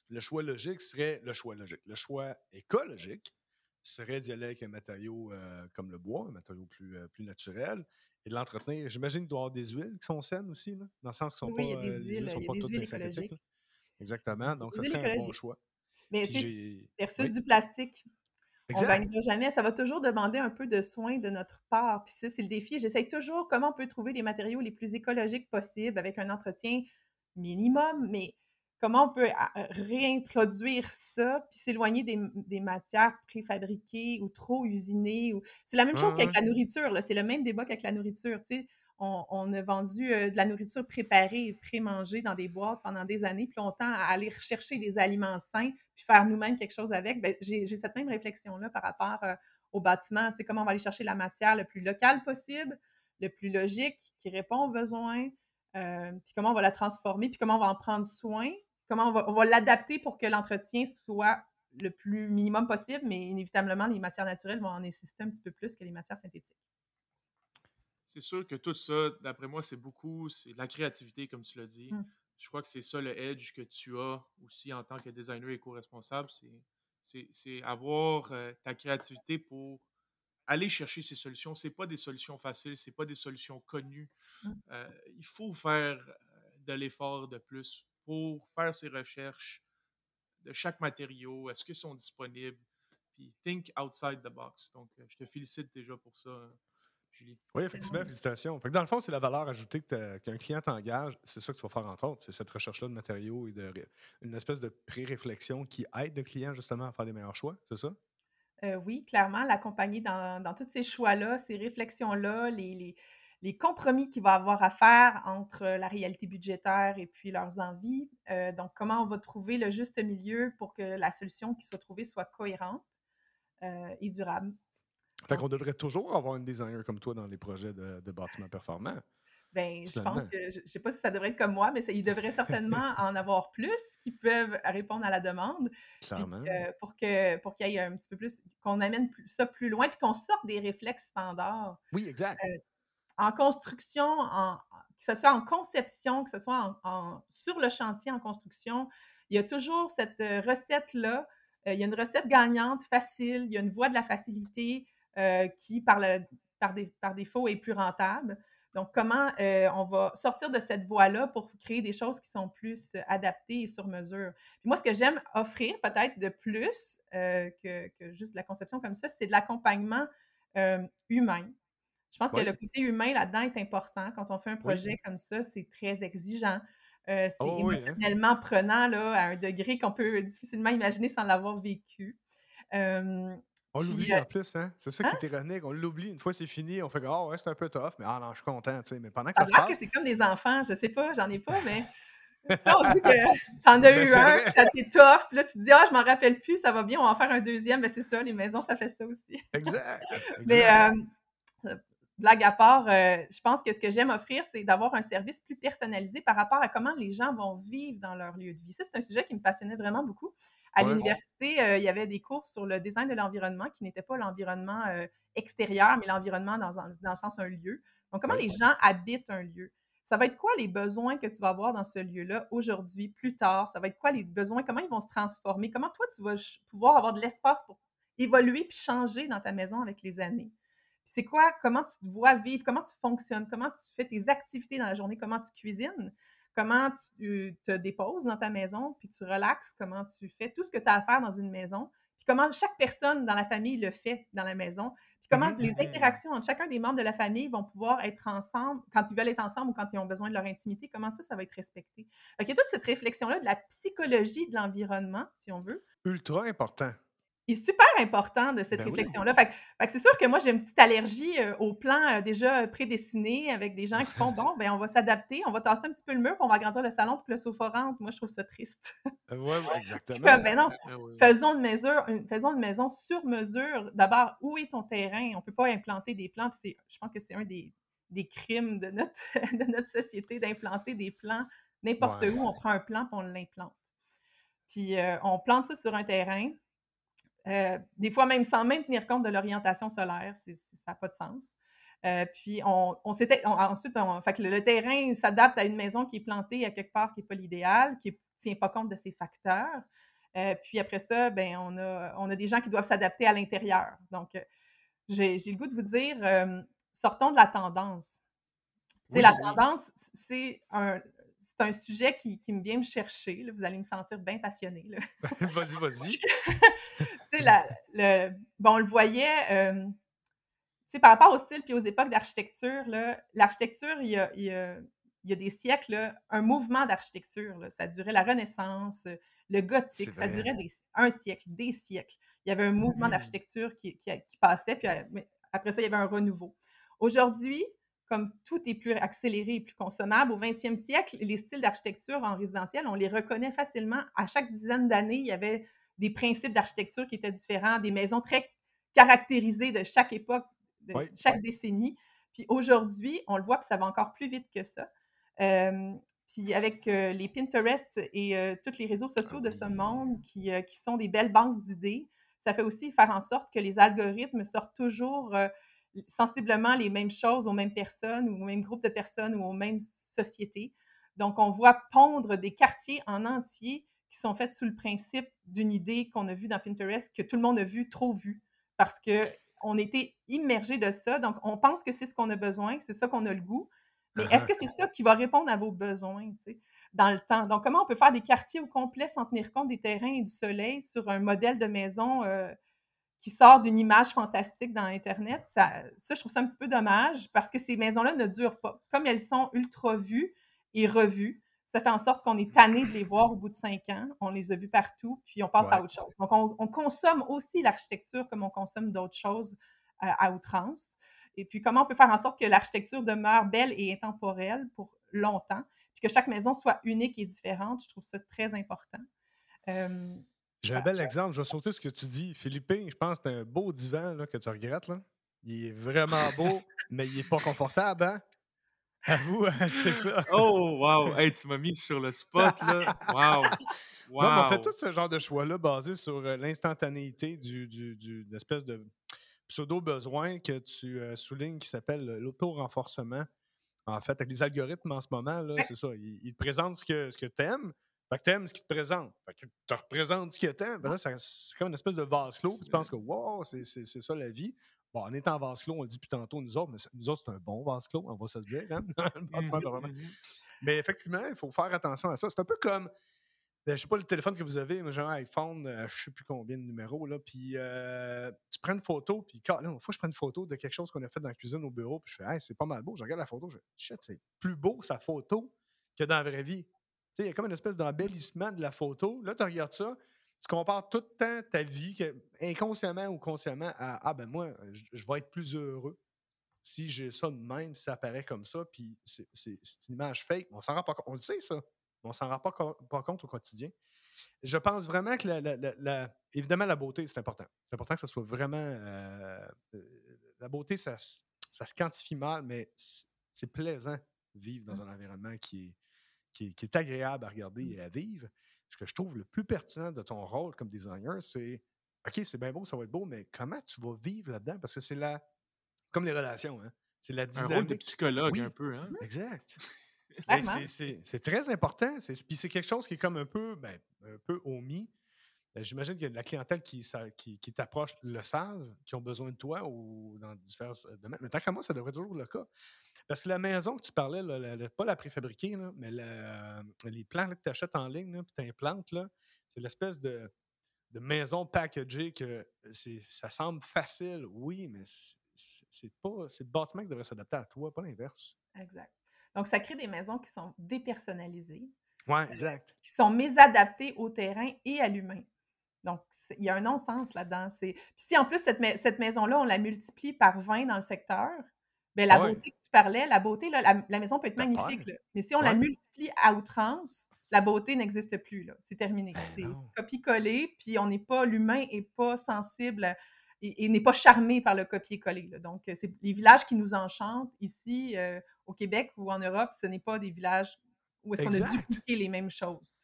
le choix logique serait le choix logique. Le choix écologique serait d'y aller avec un matériau euh, comme le bois, un matériau plus, euh, plus naturel, et de l'entretenir. J'imagine qu'il doit y avoir des huiles qui sont saines aussi, là, dans le sens qu'ils sont pas, euh, les huiles, sont pas toutes synthétiques. exactement. Donc, ça serait un bon choix. Mais versus du plastique. On ne jamais. Ça va toujours demander un peu de soin de notre part. Puis ça, c'est le défi. J'essaie toujours comment on peut trouver les matériaux les plus écologiques possibles avec un entretien minimum, mais comment on peut réintroduire ça puis s'éloigner des, matières préfabriquées ou trop usinées. Ou... C'est la même chose qu'avec la nourriture. C'est le même débat qu'avec la nourriture. On, a vendu de la nourriture préparée, pré-mangée dans des boîtes pendant des années, puis longtemps à aller rechercher des aliments sains, puis faire nous-mêmes quelque chose avec. Ben, j'ai cette même réflexion-là par rapport au bâtiment. Comment on va aller chercher la matière le plus locale possible, le plus logique, qui répond aux besoins, puis comment on va la transformer, puis comment on va en prendre soin, comment on va, l'adapter pour que l'entretien soit le plus minimum possible, mais inévitablement, les matières naturelles vont en nécessiter un petit peu plus que les matières synthétiques. C'est sûr que tout ça, d'après moi, c'est beaucoup, c'est la créativité, comme tu l'as dit. Mmh. Je crois que c'est ça le edge que tu as aussi en tant que designer éco-responsable, c'est avoir euh, ta créativité pour aller chercher ces solutions. Ce pas des solutions faciles, ce pas des solutions connues. Mmh. Euh, il faut faire euh, de l'effort de plus pour faire ces recherches de chaque matériau, est-ce qu'ils sont disponibles, puis think outside the box. Donc, euh, je te félicite déjà pour ça, Julie. Oui, effectivement, félicitations. dans le fond, c'est la valeur ajoutée qu'un client t'engage, c'est ça que tu vas faire entre autres, c'est cette recherche-là de matériaux et de, une espèce de pré-réflexion qui aide le client justement à faire des meilleurs choix, c'est ça? Euh, oui, clairement, l'accompagner dans, dans tous ces choix-là, ces réflexions-là, les les compromis qu'il va avoir à faire entre la réalité budgétaire et puis leurs envies. Euh, donc, comment on va trouver le juste milieu pour que la solution qui soit trouvée soit cohérente euh, et durable. Fait qu'on devrait toujours avoir un designer comme toi dans les projets de, bâtiments performants. Ben, je pense que, je ne sais pas si ça devrait être comme moi, mais il devrait certainement [laughs] en avoir plus qui peuvent répondre à la demande. Clairement. Euh, pour qu'il pour qu'il y ait un petit peu plus, qu'on amène ça plus loin, puis qu'on sorte des réflexes standards. Oui, exact en construction, que ce soit en conception, que ce soit en, sur le chantier en construction, il y a toujours cette euh, recette-là. Euh, il y a une recette gagnante, facile, il y a une voie de la facilité euh, qui, par, le, par, des, par, défaut, est plus rentable. Donc, comment on va sortir de cette voie-là pour créer des choses qui sont plus adaptées et sur mesure? moi, ce que j'aime offrir peut-être de plus que, que, juste la conception comme ça, c'est de l'accompagnement humain. Je pense que le côté humain là-dedans est important. Quand on fait un projet comme ça, c'est très exigeant. Euh, c'est oh hein. émotionnellement prenant là, à un degré qu'on peut difficilement imaginer sans l'avoir vécu. on l'oublie en plus, hein? C'est ça qui hein? est ironique. On l'oublie. Une fois c'est fini, on fait oh, ouais, c'est un peu tough, mais ah non, je suis content. Mais pendant que ça, se passe. que c'est comme des enfants, je sais pas, j'en ai pas, mais. [laughs] on dit que t'en as ben, eu un, ça t'est tough, puis là tu te dis, ah, je m'en rappelle plus, ça va bien, on va en faire un deuxième, mais c'est ça, les maisons, ça fait ça aussi. exact. [laughs] mais blague à part, euh, je pense que ce que j'aime offrir, c'est d'avoir un service plus personnalisé par rapport à comment les gens vont vivre dans leur lieu de vie. Ça, c'est un sujet qui me passionnait vraiment beaucoup. À l'université, euh, il y avait des cours sur le design de l'environnement qui n'était pas l'environnement euh, extérieur, mais l'environnement dans, dans, le sens un lieu. Donc, comment les gens habitent un lieu. Ça va être quoi les besoins que tu vas avoir dans ce lieu-là aujourd'hui, plus tard? Ça va être quoi les besoins? Comment ils vont se transformer? Comment toi, tu vas pouvoir avoir de l'espace pour évoluer puis changer dans ta maison avec les années? C'est quoi, comment tu te vois vivre, comment tu fonctionnes, comment tu fais tes activités dans la journée, comment tu cuisines, comment tu te déposes dans ta maison, puis tu relaxes, comment tu fais tout ce que tu as à faire dans une maison, puis comment chaque personne dans la famille le fait dans la maison, puis comment mmh les interactions entre chacun des membres de la famille vont pouvoir être ensemble, quand ils veulent être ensemble ou quand ils ont besoin de leur intimité, comment ça, ça va être respecté. il y a toute cette réflexion-là de la psychologie de l'environnement, si on veut. Ultra important est super important de cette ben réflexion-là. Fait, c'est sûr que moi, j'ai une petite allergie au plan déjà prédestiné avec des gens qui font bon, ben on va s'adapter, on va tasser un petit peu le mur, puis on va agrandir le salon pour que le sofa rentre. Moi, je trouve ça triste. Euh, oui, [laughs] exactement. ben non, faisons, une mesure, une, faisons une maison sur mesure. D'abord, où est ton terrain? On ne peut pas implanter des plans. je pense que c'est un des, des, crimes de notre, [laughs] de notre société d'implanter des plans n'importe où. On prend un plan et on l'implante. Puis on plante ça sur un terrain euh, des fois même sans même tenir compte de l'orientation solaire, ça n'a pas de sens. Euh, puis on, s'était ensuite, fait que le, terrain s'adapte à une maison qui est plantée à quelque part qui n'est pas l'idéal, qui ne tient pas compte de ces facteurs. Euh, puis après ça, ben, on, a, on a des gens qui doivent s'adapter à l'intérieur. Donc, j'ai le goût de vous dire, sortons de la tendance. La tendance, c'est un, c'est un sujet qui, qui me vient me chercher. Là. Vous allez me sentir bien passionnée. [laughs] vas-y, vas-y. [laughs] Le, bon, on le voyait, euh, par rapport au style puis aux époques d'architecture, là, l'architecture, il y a, il y a- il y a des siècles, là, un mouvement d'architecture. Ça durait la Renaissance, le gothique, ça durait des- un siècle, des siècles. Il y avait un mouvement Mhm. d'architecture qui, qui- qui passait, puis euh, après ça, il y avait un renouveau. Aujourd'hui, comme tout est plus accéléré et plus consommable, au 20e siècle, les styles d'architecture en résidentiel, on les reconnaît facilement. À chaque dizaine d'années, il y avait des principes d'architecture qui étaient différents, des maisons très caractérisées de chaque époque, de Oui. chaque décennie. Puis aujourd'hui, on le voit, puis ça va encore plus vite que ça. Euh, puis avec euh, les Pinterest et euh, tous les réseaux sociaux de ce monde qui, euh, qui sont des belles banques d'idées, ça fait aussi faire en sorte que les algorithmes sortent toujours euh, sensiblement les mêmes choses aux mêmes personnes ou au même groupe de personnes ou aux mêmes sociétés. Donc, on voit pondre des quartiers en entier qui sont faits sous le principe d'une idée qu'on a vue dans Pinterest, que tout le monde a vu, trop vu, parce qu'on était immergé de ça. Donc, on pense que c'est ce qu'on a besoin, que c'est ça qu'on a le goût. Mais est-ce que c'est ça qui va répondre à vos besoins, tu sais, dans le temps? Donc, comment on peut faire des quartiers au complet sans tenir compte des terrains et du soleil sur un modèle de maison euh, qui sort d'une image fantastique dans Internet? Ça, ça, je trouve ça un petit peu dommage parce que ces maisons-là ne durent pas. Comme elles sont ultra vues et revues, ça fait en sorte qu'on est tanné de les voir au bout de cinq ans. On les a vues partout, puis on passe Ouais. à autre chose. Donc, on, on consomme aussi l'architecture comme on consomme d'autres choses euh, à outrance. Et puis, comment on peut faire en sorte que l'architecture demeure belle et intemporelle pour longtemps, puis que chaque maison soit unique et différente. Je trouve ça très important. Euh, J'ai un bel exemple. Je vais sauter ce que tu dis. Philippe, je pense que c'est un beau divan là, que tu regrettes. Là. Il est vraiment beau, mais il n'est pas confortable. Hein? Avoue, [laughs] hein, c'est ça. Oh, wow! Hey, tu m'as mis sur le spot, là. Wow! Wow! Non, mais on fait tout ce genre de choix-là basé sur euh, l'instantanéité du, du, du- de pseudo-besoin que tu euh, soulignes qui s'appelle l'auto-renforcement. En fait, avec les algorithmes en ce moment, là, c'est ça. Ils, ils te présentent ce que, ce que tu aimes. Fait que t'aimes ce qu'ils te présentent. Fait que tu te représentes ce que t'aimes. Ben là, c'est comme une espèce de vase clos. puis Tu penses que, wow, c'est ça la vie. Bon, on est en vase clos, on le dit depuis tantôt, nous autres, mais nous autres, c'est un bon vase clos, on va se le dire. Hein? [laughs] [laughs] Mhm. Mais effectivement, il faut faire attention à ça. C'est un peu comme, euh, je sais pas le téléphone que vous avez, mais j'ai un iPhone, euh, je sais plus combien de numéros, là, puis euh, tu prends une photo, puis quand, là, une fois, je prends une photo de quelque chose qu'on a fait dans la cuisine au bureau, puis je fais, hey, c'est pas mal beau. Je regarde la photo, je fais, shit, c'est plus beau sa photo que dans la vraie vie. Tu sais, il y a comme une espèce d'embellissement de la photo. Là, tu regardes ça, tu compares tout le temps ta vie, inconsciemment ou consciemment, à Ah, ben moi, je, je vais être plus heureux si j'ai ça de même, si ça apparaît comme ça, puis c'est une image fake. On s'en rend pas compte. On le sait, ça. Mais on s'en rend pas, co- pas compte au quotidien. Je pense vraiment que, la, la- la- la- évidemment, la beauté, c'est important. C'est important que ça soit vraiment. euh, euh, la beauté, ça, ça se quantifie mal, mais c'est plaisant de vivre dans un environnement qui est, qui est, qui est agréable à regarder et à vivre. Ce que je trouve le plus pertinent de ton rôle comme designer, c'est OK, c'est bien beau, ça va être beau, mais comment tu vas vivre là-dedans? Parce que c'est la. Comme les relations, hein? C'est la Un dynamique. rôle de psychologue, Oui. un peu, hein? Exact. [laughs] C'est- très important. Puis c'est quelque chose qui est comme un peu, ben, un peu omis. Euh, J'imagine que la clientèle qui, qui, qui t'approche le savent, qui ont besoin de toi ou dans divers euh, domaines. Mais tant qu'à moi, ça devrait être toujours le cas. Parce que la maison que tu parlais, là, la- la- pas la préfabriquée, là, mais la- euh, les plans là, que tu achètes en ligne puis tu implantes, c'est l'espèce de, de maison packagée que ça semble facile, oui, mais c'est- pas c'est le bâtiment qui devrait s'adapter à toi, pas l'inverse. Exact. Donc, ça crée des maisons qui sont dépersonnalisées, Ouais, exact. qui sont mésadaptées au terrain et à l'humain. Donc, il y a un non-sens là-dedans. Puis si en plus, cette, mai- cette maison-là, on la multiplie par 20 dans le secteur, bien, la Ouais. beauté que tu parlais, la beauté, là, la, la maison peut être magnifique. là. Mais si on la multiplie à outrance, la beauté n'existe plus. C'est terminé. Ben c'est copier-coller, puis on n'est pas, l'humain n'est pas sensible à- et, et n'est pas charmé par le copier-coller. Donc, c'est les villages qui nous enchantent ici euh, au Québec ou en Europe, ce n'est pas des villages où est-ce qu'on a dupliqué les mêmes choses.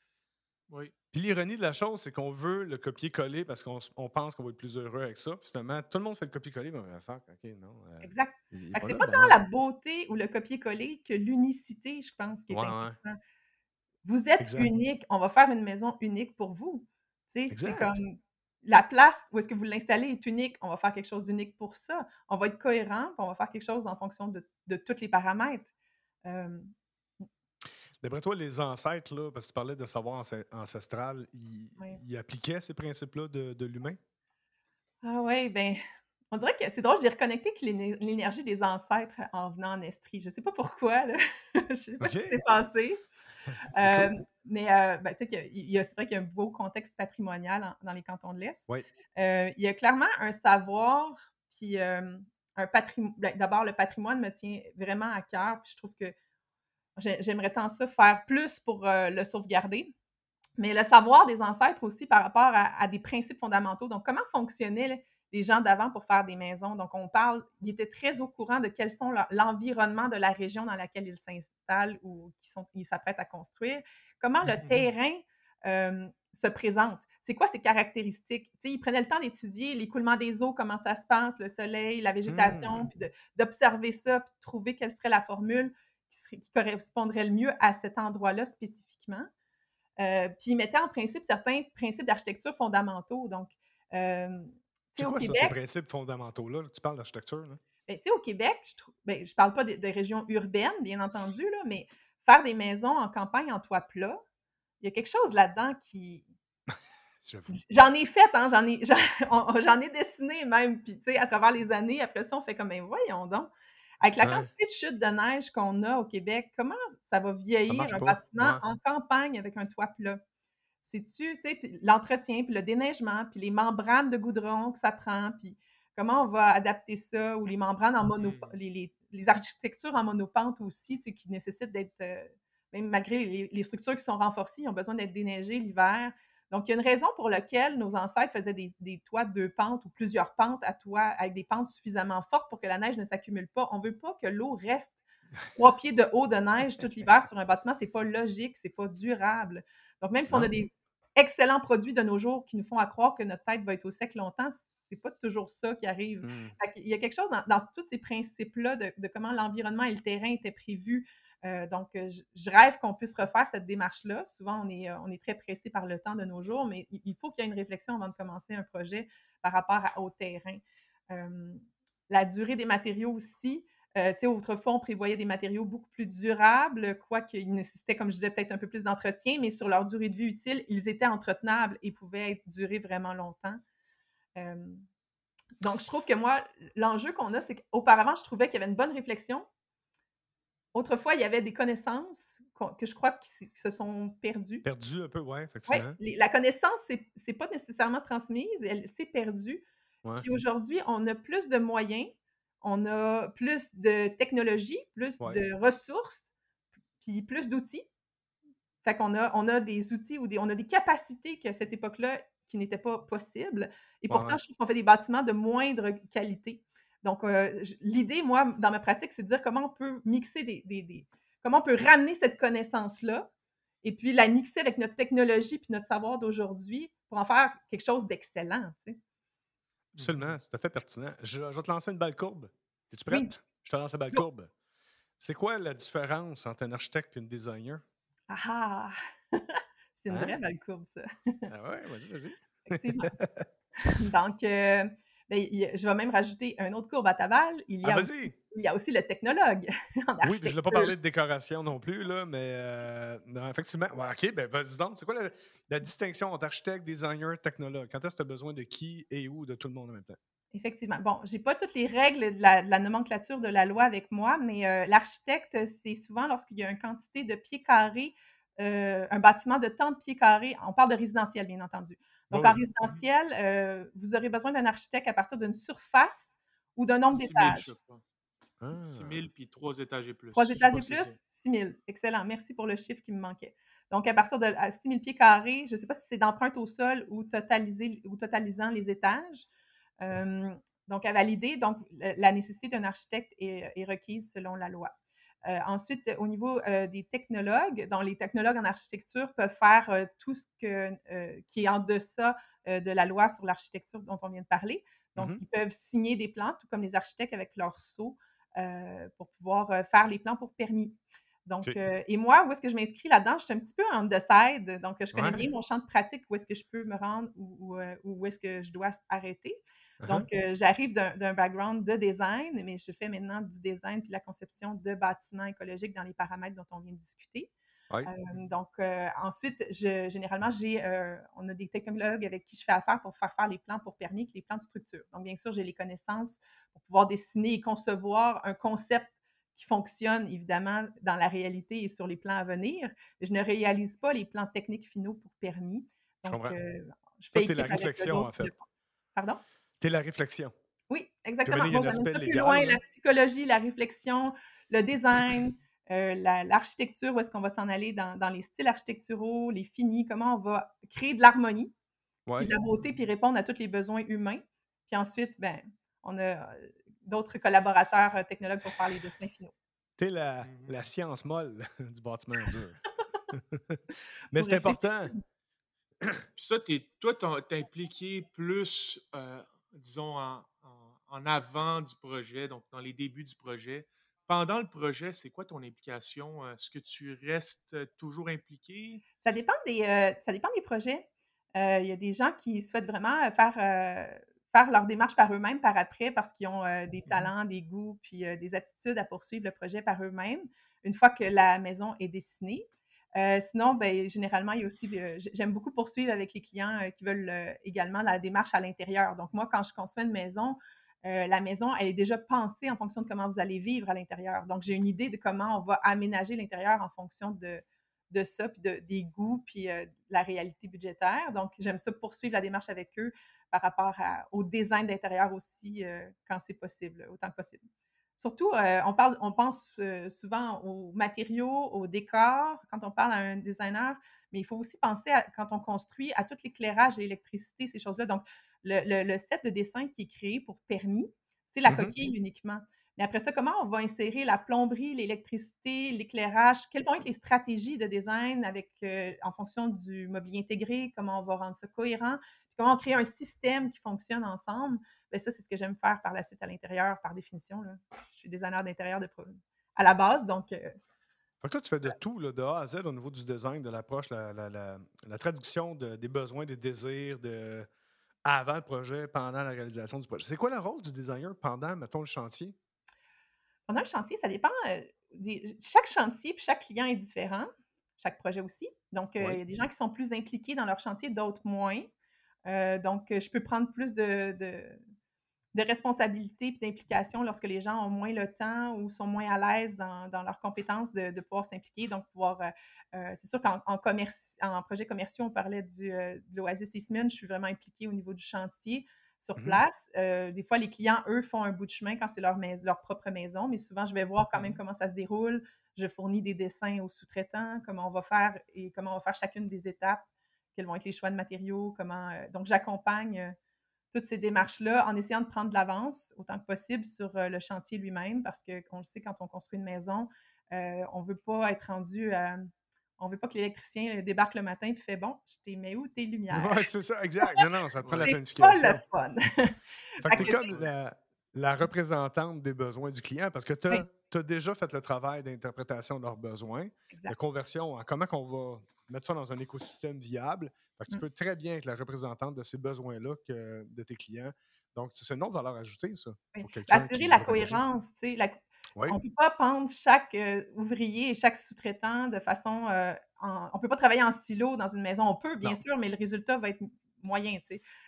Oui. Puis l'ironie de la chose, c'est qu'on veut le copier-coller parce qu'on on pense qu'on va être plus heureux avec ça. Puis finalement, tout le monde fait le copier-coller, mais on va faire, OK, non. euh, Exact. c'est pas le tant la beauté ou le copier-coller que l'unicité, je pense, qui est Ouais. Vous êtes Exact. unique, on va faire une maison unique pour vous. C'est comme la place où est-ce que vous l'installez est unique, on va faire quelque chose d'unique pour ça. On va être cohérent, puis on va faire quelque chose en fonction de, de tous les paramètres. Euh, D'après toi, les ancêtres, là, parce que tu parlais de savoir anc- ancestral, ils, appliquaient ces principes-là de, de l'humain? Ah ouais, ben, on dirait que c'est drôle, j'ai reconnecté l'énergie des ancêtres en venant en Estrie. Je sais pas pourquoi, là. [laughs] Je sais pas ce qui s'est passé. [laughs] Hem, mais heu, ben, il y a c'est vrai qu'il y a un beau contexte patrimonial en dans les cantons de l'Est. Oui. Heu, il y a clairement un savoir, puis, un patrimo ben, d'abord le patrimoine me tient vraiment à cœur, puis je trouve que j'aimerais tant ça faire plus pour, heu, le sauvegarder. Mais le savoir des ancêtres aussi par rapport à à des principes fondamentaux. Donc, comment fonctionnaient les gens d'avant pour faire des maisons? Donc, on parle ils étaient très au courant de quels sont l'environnement de la région dans laquelle ils s'installent ou qui sont ils s'apprêtent à construire. Comment le Mhm. terrain, hem, se présente? C'est quoi ses caractéristiques? Tu sais, ils prenaient le temps d'étudier l'écoulement des eaux, comment ça se passe, le soleil, la végétation, Hmm. puis d'observer ça, puis de trouver quelle serait la formule serait qui correspondrait le mieux à cet endroit-là spécifiquement. Heu, puis ils mettaient en principe certains principes d'architecture fondamentaux. Donc, tu C'est quoi ça, ces Québec, principes fondamentaux-là? Tu parles d'architecture, là? ben, tu sais, au Québec, je trouve ben, parle pas des des régions urbaines, bien entendu, là, mais faire des maisons en campagne en toit plat, il y a quelque chose là-dedans qui [laughs] j'en ai fait, hein, j'en ai [laughs] j'en ai dessiné même, puis tu sais, à travers les années, après ça, on fait comme: «Ben, voyons donc!» Avec la Ouais, quantité de chutes de neige qu'on a au Québec, comment ça va vieillir un pas. bâtiment Ouais. en campagne avec un toit plat? C'est-tu, tu sais, l'entretien, puis le déneigement, puis les membranes de goudron que ça prend, puis comment on va adapter ça ou les membranes en mono Mhm. les les les architectures en monopente aussi, tu sais, qui nécessitent d'être, heu, même malgré les les structures qui sont renforcées, ils ont besoin d'être déneigées l'hiver. Donc il y a une raison pour laquelle nos ancêtres faisaient des des toits de 2 pentes ou plusieurs pentes à toit avec des pentes suffisamment fortes pour que la neige ne s'accumule pas. On veut pas que l'eau reste [laughs] 3 pieds de haut de neige tout l'hiver sur un bâtiment, c'est pas logique, c'est pas durable. Donc même si on a des excellents produits de nos jours qui nous font à croire que notre tête va être au sec longtemps, c'est pas toujours ça qui arrive. Hmm. Qu'il y a quelque chose dans dans tous ces principes-là de de comment l'environnement et le terrain étaient prévus. Heu, donc heu, je rêve qu'on puisse refaire cette démarche-là. Souvent, on est, heu, on est très pressé par le temps de nos jours, mais il faut qu'il y ait une réflexion avant de commencer un projet par rapport à au terrain. La durée des matériaux aussi, sais, autrefois, on prévoyait des matériaux beaucoup plus durables, quoiqu'ils nécessitaient, comme je disais, peut-être un peu plus d'entretien, mais sur leur durée de vie utile, ils étaient entretenables et pouvaient être durer vraiment longtemps. Donc je trouve que moi, l'enjeu qu'on a, c'est qu'auparavant, je trouvais qu'il y avait une bonne réflexion. Autrefois, il y avait des connaissances que je crois qui se sont perdues. Perdu un peu, ouais, Ouais, effectivement. les la connaissance, c'est pas nécessairement transmise, elle s'est perdue. Ouais, Puis aujourd'hui, on a plus de moyens, on a plus de technologie, plus ouais, de ressources, puis plus d'outils. Fait qu'on a on a des outils ou des on a des capacités qu'à cette époque-là, qui n'étaient pas possibles et ouais, pourtant, ouais. je trouve qu'on fait des bâtiments de moindre qualité. Donc, heu, j l'idée, moi, dans ma pratique, c'est de dire comment on peut mixer des des des comment on peut ramener cette connaissance-là et puis la mixer avec notre technologie puis notre savoir d'aujourd'hui pour en faire quelque chose d'excellent, tu sais? Absolument, c'est tout à fait pertinent. Je, je vais te lancer une balle courbe. Es-tu Oui, prête? Je te lance la balle courbe. C'est quoi la différence entre un architecte et une designer? Ah ah! [laughs] C'est une vraie Hein? belle courbe ça, Ah ouais, vas-y, vas-y. effectivement. [laughs] Donc, heu, il a je vais même rajouter un autre courbe à ta balle. Il y Ah, a aussi vas-y! il y a aussi le technologue [laughs] en Oui, je ne l'ai pas parlé de décoration non plus, là, mais euh, non, effectivement. Ouais, OK, ben vas-y donc. C'est quoi la, la distinction entre architecte, designer, technologue? Quand est-ce que tu as besoin de qui et où de tout le monde en même temps? Effectivement. Bon, j'ai pas toutes les règles de la de la nomenclature de la loi avec moi, mais heu, l'architecte, c'est souvent lorsqu'il y a une quantité de pieds carrés, heu, un bâtiment de tant de pieds carrés on parle de résidentiel, bien entendu. Donc en oui. Résidentiel, heu, vous aurez besoin d'un architecte à partir d'une surface ou d'un nombre 6 000, je d'étages. crois. 6 Ah, 000 puis 3 étages et 3 plus. Je étages crois et plus, 6 000. Excellent, merci pour le chiffre qui me manquait. Donc à partir de à 6 000 pieds carrés, je ne sais pas si c'est d'empreinte au sol ou totalisé ou totalisant les étages. Hem, donc à valider, donc la nécessité d'un architecte est est requise selon la loi. Heu, ensuite, au niveau, heu, des technologues, donc les technologues en architecture peuvent faire, heu, tout ce que, qui est en deçà, de la loi sur l'architecture dont on vient de parler. Donc mhm, ils peuvent signer des plans, tout comme les architectes avec leur sceau, pour pouvoir, faire les plans pour permis. Donc, et moi, où est-ce que je m'inscris là-dedans? Je suis un petit peu on the side, donc je connais bien mon champ de pratique, où est-ce que je peux me rendre ou heu, où est-ce que je dois arrêter. Donc, uh-huh, heu, j'arrive d'un background de design, mais je fais maintenant du design puis la conception de bâtiments écologiques dans les paramètres dont on vient de discuter. Oui. donc, ensuite, je, généralement, j'ai, on a des technologues avec qui je fais affaire pour faire faire les plans pour permis, les plans de structure. Donc, bien sûr, j'ai les connaissances pour pouvoir dessiner et concevoir un concept qui fonctionne évidemment dans la réalité et sur les plans à venir. Je ne réalise pas les plans techniques finaux pour permis. Donc, je, je fais la réflexion, en fait. Pardon? Tu es la réflexion. Oui, exactement. Moi, plus loin, la psychologie, la réflexion, le design, euh, l'architecture, où est-ce qu'on va s'en aller dans, les styles architecturaux, les finis, comment on va créer de l'harmonie, de la beauté, puis répondre à tous les besoins humains. Puis ensuite, ben, on a euh, d'autres collaborateurs euh, technologues pour faire les dessins finaux. Tu es la, mmh la, science molle [laughs] du bâtiment dur. [laughs] Mais c'est important. Puis ça, toi, t'es impliqué plus, disons, en, en, avant du projet, donc dans les débuts du projet. Pendant le projet, c'est quoi ton implication? Est-ce que tu restes toujours impliqué? Ça dépend des, ça dépend des projets. Il y a des gens qui souhaitent vraiment faire, faire leur démarche par eux-mêmes par après parce qu'ils ont des mmh talents, des goûts, puis des aptitudes à poursuivre le projet par eux-mêmes une fois que la maison est dessinée. Sinon, ben, généralement, il y a aussi, j'aime beaucoup poursuivre avec les clients qui veulent également la démarche à l'intérieur. Donc, moi, quand je conçois une maison, la maison, elle est déjà pensée en fonction de comment vous allez vivre à l'intérieur. Donc, j'ai une idée de comment on va aménager l'intérieur en fonction de, ça, puis de, des goûts, puis de la réalité budgétaire. Donc, j'aime ça poursuivre la démarche avec eux par rapport au design d'intérieur aussi, quand c'est possible, autant que possible. Surtout, on, parle, on pense souvent aux matériaux, aux décors, quand on parle à un designer, mais il faut aussi penser, à, quand on construit, à tout l'éclairage, l'électricité, ces choses-là. Donc, le, set de dessin qui est créé pour permis, c'est la mmh coquille uniquement. Mais après ça, comment on va insérer la plomberie, l'électricité, l'éclairage? Quelles vont être les stratégies de design avec, euh, en fonction du mobilier intégré? Comment on va rendre ça cohérent? comment on crée un système qui fonctionne ensemble? Bien, ça, c'est ce que j'aime faire par la suite à l'intérieur, par définition. Là. Je suis designer d'intérieur de, à la base, donc. Euh, fait toi, tu fais de tout, là, de A à Z, au niveau du design, de l'approche, la, la, traduction des besoins, des désirs, de, avant le projet, pendant la réalisation du projet. C'est quoi le rôle du designer pendant, mettons, le chantier? Pendant le chantier, ça dépend. Euh, chaque chantier puis chaque client est différent, chaque projet aussi. Donc, euh, il y a des gens qui sont plus impliqués dans leur chantier, d'autres moins. Euh, donc, je peux prendre plus de, de responsabilité et d'implication lorsque les gens ont moins le temps ou sont moins à l'aise dans, dans leurs compétences de, de pouvoir s'impliquer. Donc, pouvoir. Euh, euh, c'est sûr qu'en en, en projet commerciaux, on parlait du, euh, de l'Oasis Eastman, je suis vraiment impliquée au niveau du chantier sur mmh place. des fois, les clients, eux, font un bout de chemin quand c'est leur, leur propre maison, mais souvent, je vais voir quand même comment ça se déroule. Je fournis des dessins aux sous-traitants, comment on va faire et comment on va faire chacune des étapes, quels vont être les choix de matériaux, comment. donc, j'accompagne toutes ces démarches-là en essayant de prendre de l'avance autant que possible sur euh, le chantier lui-même parce qu'on le sait, quand on construit une maison, euh, on ne veut pas être rendu à. On veut pas que l'électricien débarque le matin et fait Bon, je t'ai mis où tes lumières? Oui, c'est ça, exact. Non, non, ça te prend la planification. C'est pas le fun. fait que tu es comme la, représentante des besoins du client parce que tu as, déjà fait le travail d'interprétation de leurs besoins, de conversion en comment on va mettre ça dans un écosystème viable? tu mmh. peux très bien être la représentante de ces besoins-là de tes clients. Donc, c'est une autre valeur ajoutée, ça. Assurer la cohérence. La... On ne peut pas prendre chaque euh, ouvrier et chaque sous-traitant de façon. Euh, on ne peut pas travailler en silo dans une maison. On peut, bien sûr, mais le résultat va être moyen.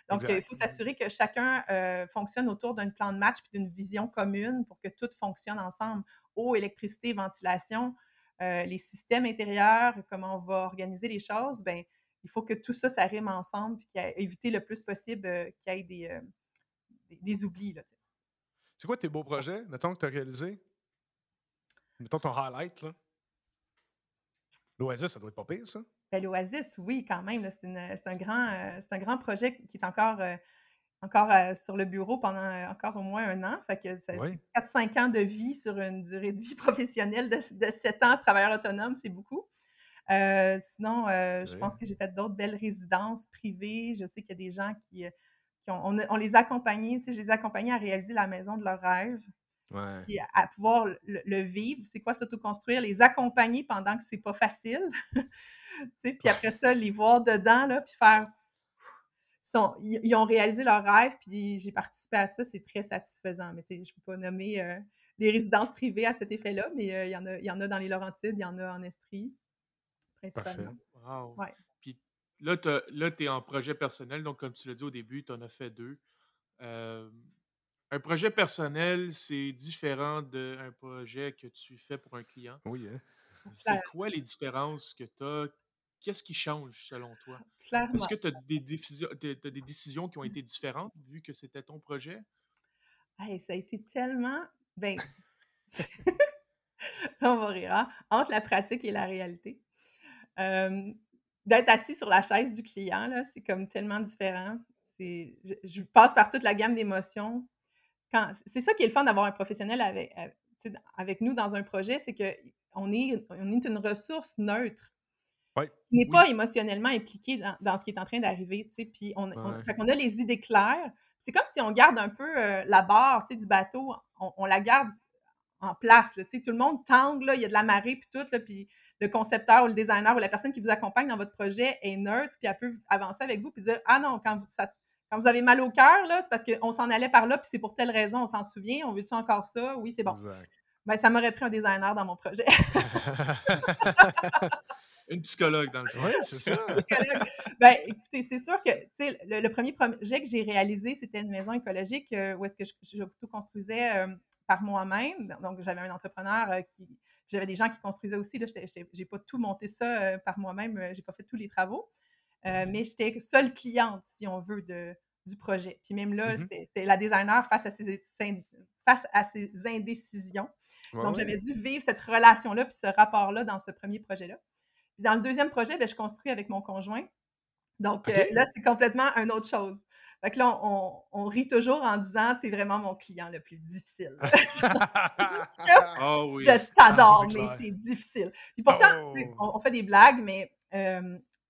Donc, il faut s'assurer que chacun euh, fonctionne autour d'un plan de match et d'une vision commune pour que tout fonctionne ensemble. Eau, électricité, ventilation. Euh, les systèmes intérieurs, comment on va organiser les choses, ben, il faut que tout ça, ça rime ensemble, et éviter le plus possible euh, qu'il y ait des, euh, des, oublis. C'est quoi tes beaux projets, mettons, que tu as réalisés? Mettons ton highlight, là. L'Oasis, ça doit être pas pire, ça? Ben, L'Oasis, oui, quand même. C'est un, grand, un grand projet qui est encore encore sur le bureau pendant encore au moins un an. Fait que c'est 4-5 ans de vie sur une durée de vie [laughs] professionnelle de, de 7 ans, travailleur autonome, c'est beaucoup. sinon, je pense que j'ai fait d'autres belles résidences privées. Je sais qu'il y a des gens qui, qui ont, on, les a accompagnés, tu sais, je les ai accompagnés à réaliser la maison de leur Puis à, pouvoir le, vivre. C'est quoi s'autoconstruire? Les accompagner pendant que c'est pas facile. [laughs] tu sais, puis après ça, les voir dedans, là, puis faire ils, ont réalisé leur rêve, puis j'ai participé à ça, c'est très satisfaisant. Mais tu sais, je ne peux pas nommer euh, les résidences privées à cet effet-là, mais euh, il, y en a, il y en a dans les Laurentides, il y en a en Estrie. principalement. Wow! Ouais. Puis là, tu es en projet personnel, donc comme tu l'as dit au début, tu en as fait 2. Hem, un projet personnel, c'est différent d'un projet que tu fais pour un client. Oui, hein? C'est quoi les différences que tu as? Qu'est-ce qui change selon toi? Est-ce Clairement. que tu as des décisions des décisions qui ont été différentes vu que c'était ton projet? Hey, ça a été tellement ben [laughs] on va rire, hein? Entre la pratique et la réalité. D'être assis sur la chaise du client, là, c'est comme tellement différent. Je passe par toute la gamme d'émotions. C'est ça qui est le fun d'avoir un professionnel avec avec nous dans un projet, c'est qu'on est on est une ressource neutre. Qui n'est oui. pas émotionnellement impliqué dans dans ce qui est en train d'arriver, puis on Ouais. a les idées claires. C'est comme si on garde un peu, heu, la barre, du bateau, on on la garde en place, là, tout le monde tangue, là, il y a de la marée puis tout, puis le concepteur ou le designer ou la personne qui vous accompagne dans votre projet est neutre, puis elle peut avancer avec vous puis dire: «Ah non, quand vous ça quand vous avez mal au cœur, c'est parce qu'on s'en allait par là, puis c'est pour telle raison, on s'en souvient, on veut-tu encore ça? Oui, c'est bon». Exact. Ben, ça m'aurait pris un designer dans mon projet. [laughs] [laughs] Une psychologue, dans le fond. Oui, c'est ça. Psychologue. Ben, écoutez, c'est sûr que, le le 1er projet que j'ai réalisé, c'était une maison écologique, heu, où est-ce que je je construisais, hem, par moi-même. Donc j'avais un entrepreneur, heu, qui j'avais des gens qui construisaient aussi, j'étais j'ai pas tout monté ça, par moi-même, j'ai pas fait tous les travaux. Heu, mais j'étais seule cliente, si on veut, de du projet. Puis même là, mh. c'était la designer face à ses face à ses indécisions. Ouais, Donc j'avais dû vivre cette relation-là puis ce rapport-là dans ce 1er projet-là. Puis dans le 2e projet, ben, je construis avec mon conjoint. Donc OK. là, c'est complètement une autre chose. Fait que là, on on rit toujours en disant: «Tu es vraiment mon client le plus difficile». [laughs] [laughs] Ah oui. Je Ah, ça, t'adore, c'est mais clair. tu es difficile. Puis pourtant, tu sais, Oh! on on fait des blagues, mais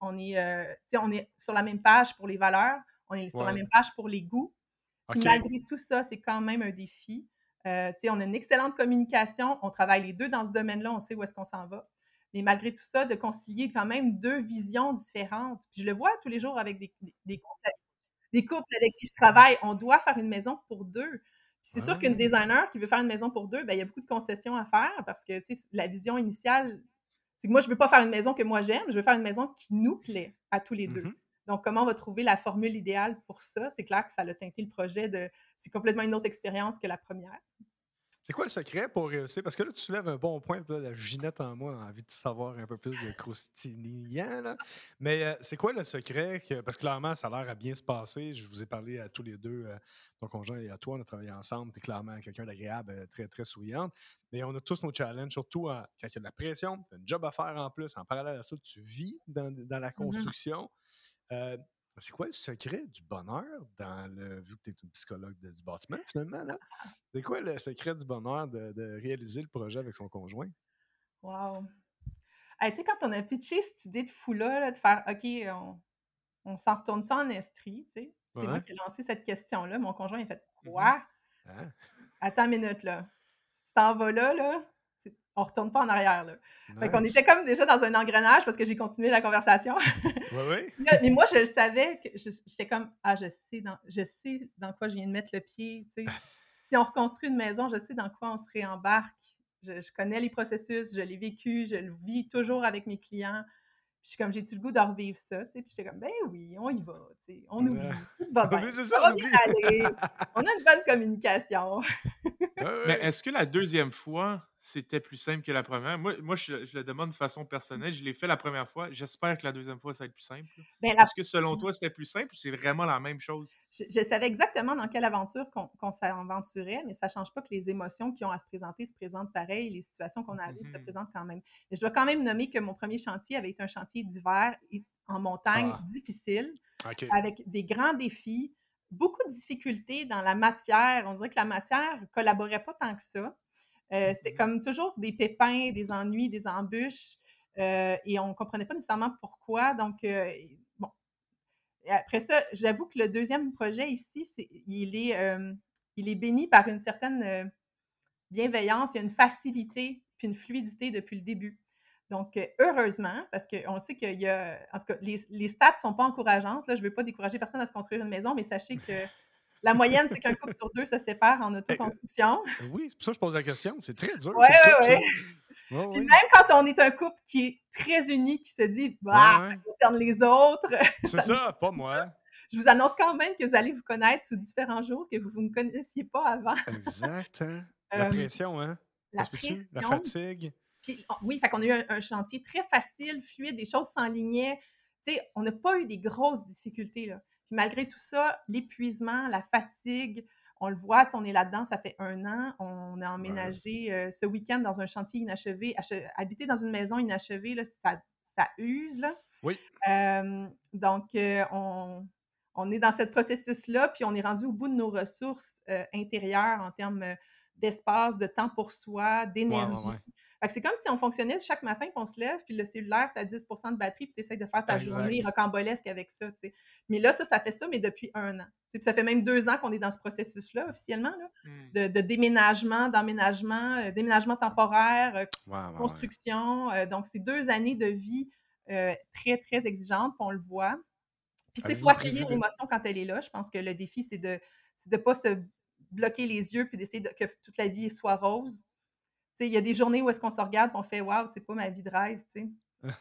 on est, sais, on est sur la même page pour les valeurs, on est sur la même page pour les goûts. Puis malgré tout ça, c'est quand même un défi. Sais, on a une excellente communication, on travaille les 2 dans ce domaine-là, on sait où est-ce qu'on s'en va. Mais malgré tout ça, de concilier quand même 2 visions différentes. Puis je le vois tous les jours avec des des des couples avec des couples avec qui je travaille, on doit faire une maison pour 2. Puis c'est sûr qu'une Ouais. designer qui veut faire une maison pour 2, ben, il y a beaucoup de concessions à faire parce que, la vision initiale, c'est que moi, je veux pas faire une maison que moi j'aime, je veux faire une maison qui nous plaît à tous les 2. Mmh mh. Donc comment on va trouver la formule idéale pour ça? C'est clair que ça l'a teinté le projet de c'est complètement une autre expérience que la 1re. C'est quoi le secret pour réussir? Parce que là, tu soulèves un bon point, là, la Ginette en moi a envie de savoir un peu plus de croustillant, là. Mais, heu, c'est quoi le secret que parce que clairement, ça a l'air à bien se passer. Je vous ai parlé à tous les 2, heu, ton conjoint et à toi, on a travaillé ensemble. Tu es clairement quelqu'un d'agréable, heu, très, très souriante. Mais on a tous nos challenges, surtout quand il y a de la pression, tu as une job à faire en plus. En parallèle à ça, tu vis dans dans la Mmh mh. construction. C'est quoi le secret du bonheur dans le vu que tu es une psychologue de du bâtiment, finalement, là? [laughs] C'est quoi le secret du bonheur de de réaliser le projet avec son conjoint? Wow! Hey, tu sais, quand on a pitché cette idée de fou-là, là, de faire: «OK, on on s'en retourne ça en estrie», tu sais. C'est moi qui ai lancé cette question-là. Mon conjoint, il a fait: Mmh mh. «Quoi? Hein? Attends une minute, là. Tu t'en vas là, là, on retourne pas en arrière, là». Fait qu'on était comme déjà dans un engrenage parce que j'ai continué la conversation. Oui, oui. [laughs] Mais moi, je le savais que j'étais comme: «Ah, je sais dans je sais dans quoi je viens de mettre le pied», tu sais. [laughs] Si on reconstruit une maison, je sais dans quoi on se réembarque. Je je connais les processus, je l'ai vécu, je le vis toujours avec mes clients. Puis je suis comme: «J'ai-tu le goût de revivre ça?» tu sais, puis j'étais comme: «Ben oui, on y va, tu sais, on oublie, [laughs] ça ça, on oublie. aller, on a une bonne communication». Ouais, Mais est-ce que la 2e fois, c'était plus simple que la 1re? Moi moi, je je le demande de façon personnelle. Je l'ai fait la 1re fois. J'espère que la 2e fois, ça va être plus simple. Ben la Est-ce que selon toi, c'était plus simple ou c'est vraiment la même chose? Je je savais exactement dans quelle aventure qu'on s'aventurait, mais ça change pas que les émotions qui ont à se présenter se présentent pareil, les situations qu'on a à Mmh se mh. présentent quand même. Mais je dois quand même nommer que mon 1er chantier avait été un chantier d'hiver en montagne Ah. difficile, avec des grands défis, beaucoup de difficultés dans la matière. On dirait que la matière collaborait pas tant que ça. Heu, c'était comme toujours des pépins, des ennuis, des embûches, heu, et on comprenait pas nécessairement pourquoi. Donc, heu, bon. Après ça, j'avoue que le 2e projet ici, il est, il est béni par une certaine, bienveillance. Il y a une facilité puis une fluidité depuis le début. Donc, heu, heureusement, parce qu'on sait qu'il y a en tout cas, les les stats sont pas encourageantes, là. Je veux pas décourager personne à se construire une maison, mais sachez que la moyenne, c'est qu'un couple sur 2 se sépare en Eh, heu autoconstruction. oui, c'est pour ça que je pose la question. C'est très dur, ça. ouais. Ouais, Puis oui. même quand on est un couple qui est très uni, qui se dit: «Bah, Ouais, ça concerne les autres», [laughs] C'est ça pas moi. je vous annonce quand même que vous allez vous connaître sous différents jours que vous vous ne connaissiez pas avant. Exact, hein. La Hem, pression, hein. la peut-tu? La pression fatigue. Puis oui, fait qu'on a eu un un chantier très facile, fluide, les choses s'enlignaient. Tu sais, on n'a pas eu des grosses difficultés, là. Puis malgré tout ça, l'épuisement, la fatigue, on le voit, on est là-dedans, ça fait 1 an. On a Ouais. emménagé, heu, ce week-end dans un chantier inachevé. Ache habiter dans une maison inachevée, là, ça ça use, là. Oui. Donc heu, on on est dans ce processus-là, puis on est rendu au bout de nos ressources, heu, intérieures en termes, d'espace, de temps pour soi, ouais, d'énergie. ouais. C'est comme si on fonctionnait chaque matin, puis on se lève, puis le cellulaire, tu as 10 de batterie, puis tu essaies de faire ta journée rocambolesque avec ça. Mais là, ça, ça fait ça, mais depuis 1 an. Puis ça fait même 2 ans qu'on est dans ce processus-là officiellement, là, Mmh. de de déménagement, d'emménagement, heu, déménagement temporaire, ouais. construction, heu, donc c'est 2 années de vie, très, très exigeantes, puis on le voit. Puis tu sais, il faut accueillir l'émotion quand elle est là. Je pense que le défi, c'est de de pas se bloquer les yeux puis d'essayer de que toute la vie soit rose. Tu sais, il y a des journées où est-ce qu'on se regarde, puis on fait: «Waouh, c'est pas ma vie de rêve», tu sais? [laughs]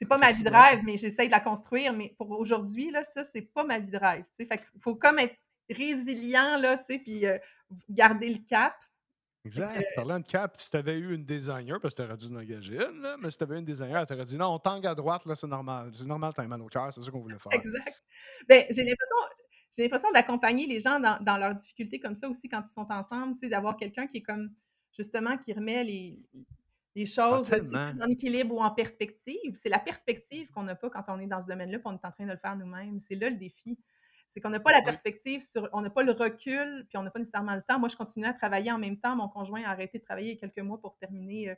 C'est pas ma vie de rêve, mais j'essaye de la construire, mais pour aujourd'hui, là, ça, c'est pas ma vie de rêve, tu. Fait qu'il faut comme être résilient, là, tu sais, puis, garder le cap. Exact. Parlant de cap, si tu avais eu une designer, parce que tu aurais dû en engager une, là, mais si tu avais une designer, elle t'aurait dit non, on tangue à droite, là, c'est normal. C'est normal, tu as mal au cœur, c'est ça qu'on voulait [laughs] faire. Exact. Ben, j'ai l'impression j'ai l'impression d'accompagner les gens dans dans leurs difficultés comme ça aussi quand ils sont ensemble, tu sais, d'avoir quelqu'un qui est comme justement qui remet les les Ah, choses, plus en équilibre ou en perspective. C'est la perspective qu'on n'a pas quand on est dans ce domaine-là, puis on est en train de le faire nous-mêmes. C'est là le défi. C'est qu'on n'a pas la perspective sur on n'a pas le recul, puis on n'a pas nécessairement le temps. Moi, je continue à travailler en même temps. Mon conjoint a arrêté de travailler il y a quelques mois pour terminer, heu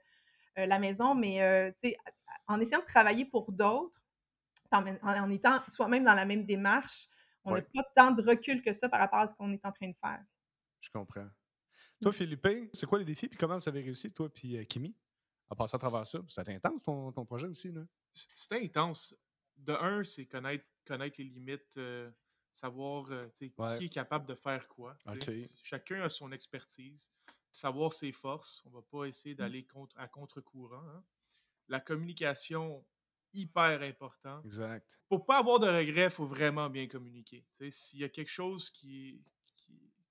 heu, la maison, mais sais, en essayant de travailler pour d'autres, en étant soi-même dans la même démarche, on n'a pas tant de recul que ça par rapport à ce qu'on est en train de faire. je comprends. Toi, Philippe, c'est quoi les défis, puis comment vous avez réussi, toi, puis euh, Kimi, à passer à travers ça? C'était intense, ton, ton projet aussi, là? C c'était intense. De un, c'est connaître connaître les limites, heu, savoir, Ouais. qui est capable de faire quoi. Chacun a son expertise, savoir ses forces. On va pas essayer Mmh. d'aller contre à contre-courant, hein. La communication, hyper important. Exact. Pour pas avoir de regrets, il faut vraiment bien communiquer. S'il y a quelque chose qui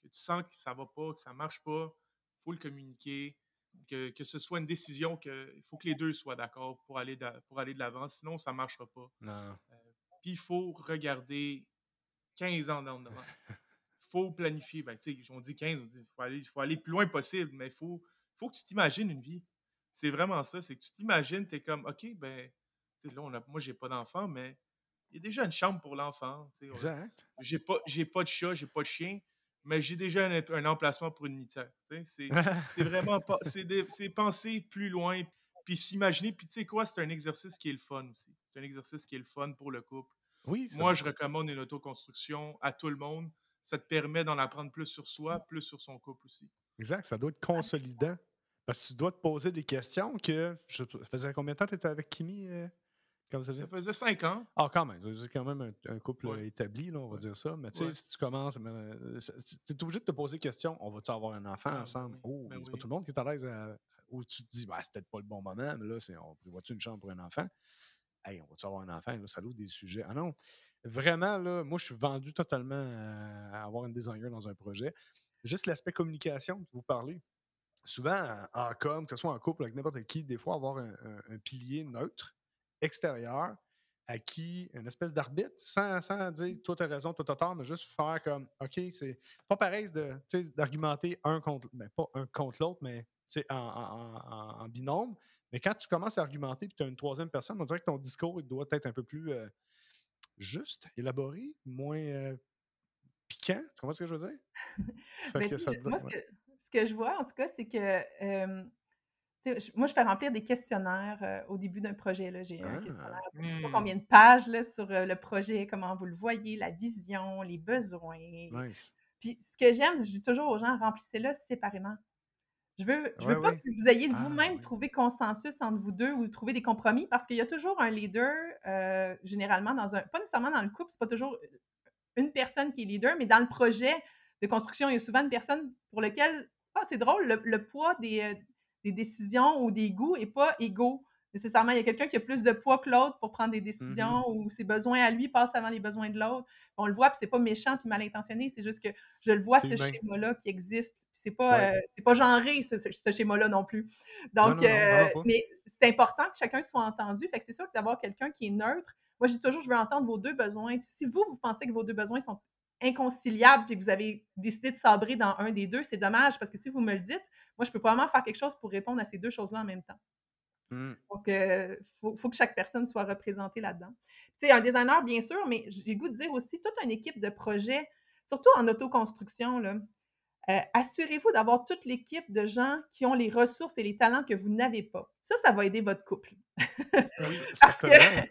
tu sens que ça va pas, que ça marche pas, faut le communiquer. Que que ce soit une décision que il faut que les 2 soient d'accord pour aller d'a pour aller de l'avant, sinon ça marchera pas. Non. Puis il faut regarder 15 ans dans le devant. [laughs] Faut planifier, ben, on dit 15, on dit faut aller faut aller le plus loin possible, mais il faut faut que tu t'imagines une vie. C'est vraiment ça, c'est que tu t'imagines, tu es comme: «OK, ben» là, on a moi, j'ai pas d'enfant, mais il y a déjà une chambre pour l'enfant, Exact. j'ai pas j'ai pas de chat, j'ai pas de chien, mais j'ai déjà un un emplacement pour une litière? C'est [laughs] vraiment pas c'est penser plus loin, puis s'imaginer, puis tu sais quoi? C'est un exercice qui est le fun aussi. C'est un exercice qui est le fun pour le couple. oui, Moi, je recommande une autoconstruction à tout le monde. Ça te permet d'en apprendre plus sur soi, plus sur son couple aussi. Exact, ça doit être consolidant. Parce que tu dois te poser des questions que. Je, ça faisait combien de temps que tu étais avec Kimi euh, Ça faisait 5 ans. Ah, quand même. C'est quand même un, un couple Ouais. euh, établi, là, on va Ouais. dire ça. Mais tu sais, Ouais. si tu commences, euh, tu es obligé de te poser des questions. On va-tu avoir un enfant Ah, ensemble? oui. Oh, Ben c'est pas tout le monde qui est à l'aise à- où tu te dis, bah, c'est peut-être pas le bon moment, mais là, c'est, on prévoit-tu une chambre pour un enfant? Hey, on va-tu avoir un enfant? Là, ça ouvre des sujets. Ah non, vraiment, là, moi, je suis vendu totalement à, avoir une designer dans un projet. Juste l'aspect communication que vous parlez. Souvent, en, en com, que ce soit en couple avec n'importe qui, des fois, avoir un, un- un pilier neutre, extérieur, à qui, une espèce d'arbitre, sans, sans dire toi t'as raison, toi t'as tort, mais juste faire comme OK, c'est pas pareil d'argumenter un contre, ben, pas un contre l'autre, mais en, en- en- en binôme. Mais quand tu commences à argumenter puis tu as une troisième personne, on dirait que ton discours il doit être un peu plus euh, juste, élaboré, moins euh, piquant. Tu comprends ce que je veux dire? [laughs] Que ça te moi, ce que ce que je vois, en tout cas, c'est que, moi, je fais remplir des questionnaires, heu, au début d'un projet, là. J'ai un Ah, questionnaire de je sais pas Mmh. combien de pages, là, sur, heu, le projet, comment vous le voyez, la vision, les besoins, nice. puis ce que j'aime, je dis toujours aux gens: «Remplissez-le séparément». Je veux je Ouais, veux pas que vous ayez Ah, vous-même trouvé consensus entre vous 2 ou trouver des compromis parce qu'il y a toujours un leader, heu, généralement dans un pas nécessairement dans le couple, c'est pas toujours une personne qui est leader, mais dans le projet de construction, il y a souvent une personne pour lequel ah, c'est drôle, le le poids des, des décisions ou des goûts et pas égaux nécessairement. Il y a quelqu'un qui a plus de poids que l'autre pour prendre des décisions ou ses besoins à lui passent avant les besoins de l'autre. On le voit, puis c'est pas méchant puis mal intentionné, c'est juste que je le vois ce schéma-là qui existe. Puis c'est pas, Ouais. heu, c'est pas genré ce schéma-là non plus. Donc non, non, pas. mais c'est important que chacun soit entendu. Fait que c'est sûr que d'avoir quelqu'un qui est neutre moi, je dis toujours: «Je veux entendre vos 2 besoins». Puis si vous, vous pensez que vos 2 besoins sont inconciliables puis que vous avez décidé de sabrer dans un des 2, c'est dommage parce que si vous me le dites, moi, je peux pas vraiment faire quelque chose pour répondre à ces 2 choses-là en même temps. Mmh. Donc, heu, faut faut que chaque personne soit représentée là-dedans. Sais, un designer, bien sûr, mais j'ai goût de dire aussi toute une équipe de projet, surtout en autoconstruction, là, heu, assurez-vous d'avoir toute l'équipe de gens qui ont les ressources et les talents que vous n'avez pas. Ça, ça va aider votre couple. Oui, [laughs] certainement.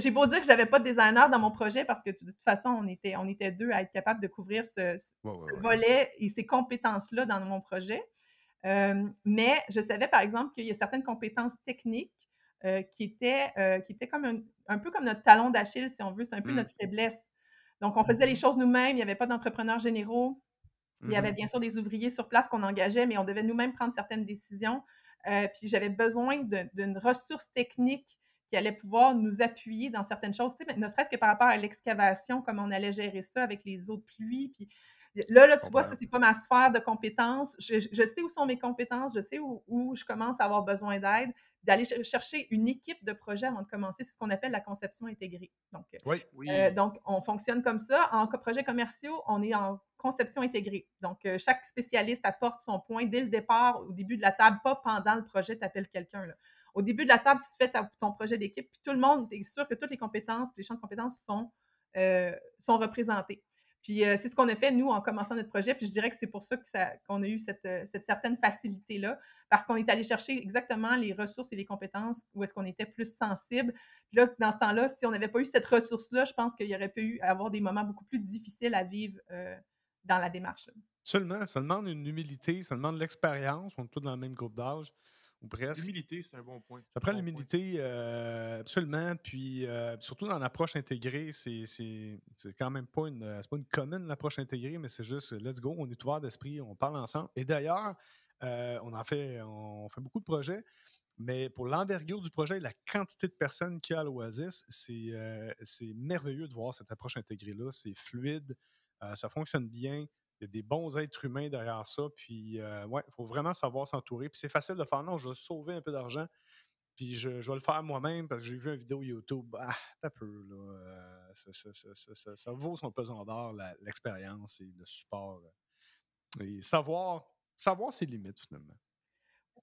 J'ai beau dire que j'avais pas de designer dans mon projet parce que de toute façon, on était on était 2 à être capables de couvrir ce ce Ouais, ouais, ce ouais. volet et ces compétences-là dans mon projet. Hem, mais je savais, par exemple, qu'il y a certaines compétences techniques, heu, qui étaient, heu, qui étaient comme un un peu comme notre talon d'Achille, si on veut, c'est un peu Mmh. notre faiblesse. Donc on faisait les Mmh choses nous-mêmes, il y avait pas d'entrepreneurs généraux. Il y avait Mmh bien sûr des ouvriers sur place qu'on engageait, mais on devait nous-mêmes prendre certaines décisions. Puis j'avais besoin d'une ressource technique qui allait pouvoir nous appuyer dans certaines choses. Tu sais, ne serait-ce que par rapport à l'excavation, comment on allait gérer ça avec les eaux de pluie. Puis là, là, tu vois, ça, c'est pas ma sphère de compétences. Je, sais où sont mes compétences, je sais où, où je commence à avoir besoin d'aide. D'aller cher- chercher une équipe de projet avant de commencer, c'est ce qu'on appelle la conception intégrée. Donc, Oui. Oui. euh, donc, on fonctionne comme ça. En co- projet commerciaux, on est en conception intégrée. Donc, euh, chaque spécialiste apporte son point dès le départ, au début de la table, pas pendant le projet, tu appelles quelqu'un. Au début de la table, tu te fais ton projet d'équipe, puis tout le monde est sûr que toutes les compétences, les champs de compétences sont, euh, sont représentés. Puis euh, c'est ce qu'on a fait, nous, en commençant notre projet. Puis je dirais que c'est pour ça qu'on a eu cette, euh, cette certaine facilité-là, parce qu'on est allé chercher exactement les ressources et les compétences où est-ce qu'on était plus sensible. Puis là, dans ce temps-là, si on n'avait pas eu cette ressource-là, je pense qu'il y aurait pu avoir des moments beaucoup plus difficiles à vivre dans la démarche. Seulement, ça demande une humilité, ça demande de l'expérience. On est tous dans le même groupe d'âge, ou presque. L'humilité, c'est un bon point. Ça prend Bon l'humilité, euh, absolument. Puis, euh, surtout dans l'approche intégrée, c'est c'est- c'est quand même pas une, c'est pas une commune, l'approche intégrée, mais c'est juste, let's go, on est ouvert d'esprit, on parle ensemble. Et d'ailleurs, euh, on en fait, on fait beaucoup de projets, mais pour l'envergure du projet et la quantité de personnes qu'il y a à l'Oasis, c'est euh, c'est merveilleux de voir cette approche intégrée-là. C'est fluide, euh, ça fonctionne bien. Il y a des bons êtres humains derrière ça. Puis, euh, ouais, il faut vraiment savoir s'entourer. Puis, c'est facile de faire non, je vais sauver un peu d'argent. Puis je, je vais le faire moi-même parce que j'ai vu une vidéo YouTube. Ah, t'as peu, là. euh, ça, ça- ça- ça- vaut son pesant d'or, l'expérience et le support. euh, Et savoir, savoir ses limites, finalement.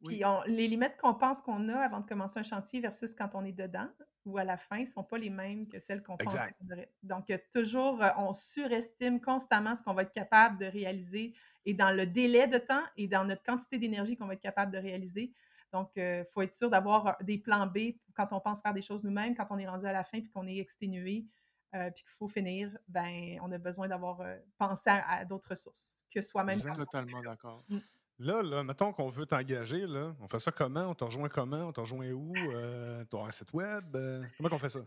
Oui. Puis on- les limites qu'on pense qu'on a avant de commencer un chantier versus quand on est dedans ou à la fin ne sont pas les mêmes que celles qu'on pense Exact. qu'on devrait. Donc, euh, toujours, euh, on surestime constamment ce qu'on va être capable de réaliser et dans le délai de temps et dans notre quantité d'énergie qu'on va être capable de réaliser. Donc, il faut être sûr d'avoir euh, des plans B quand on pense faire des choses nous-mêmes, quand on est rendu à la fin puis qu'on est exténué, euh, puis qu'il faut finir, ben, on a besoin d'avoir euh, pensé à, à d'autres ressources que soi-même. Exact. Totalement d'accord. Là, là, mettons qu'on veut t'engager, là. On fait ça comment? On te rejoint comment? On te rejoint où? Euh, un site web? Euh, comment qu'on fait ça?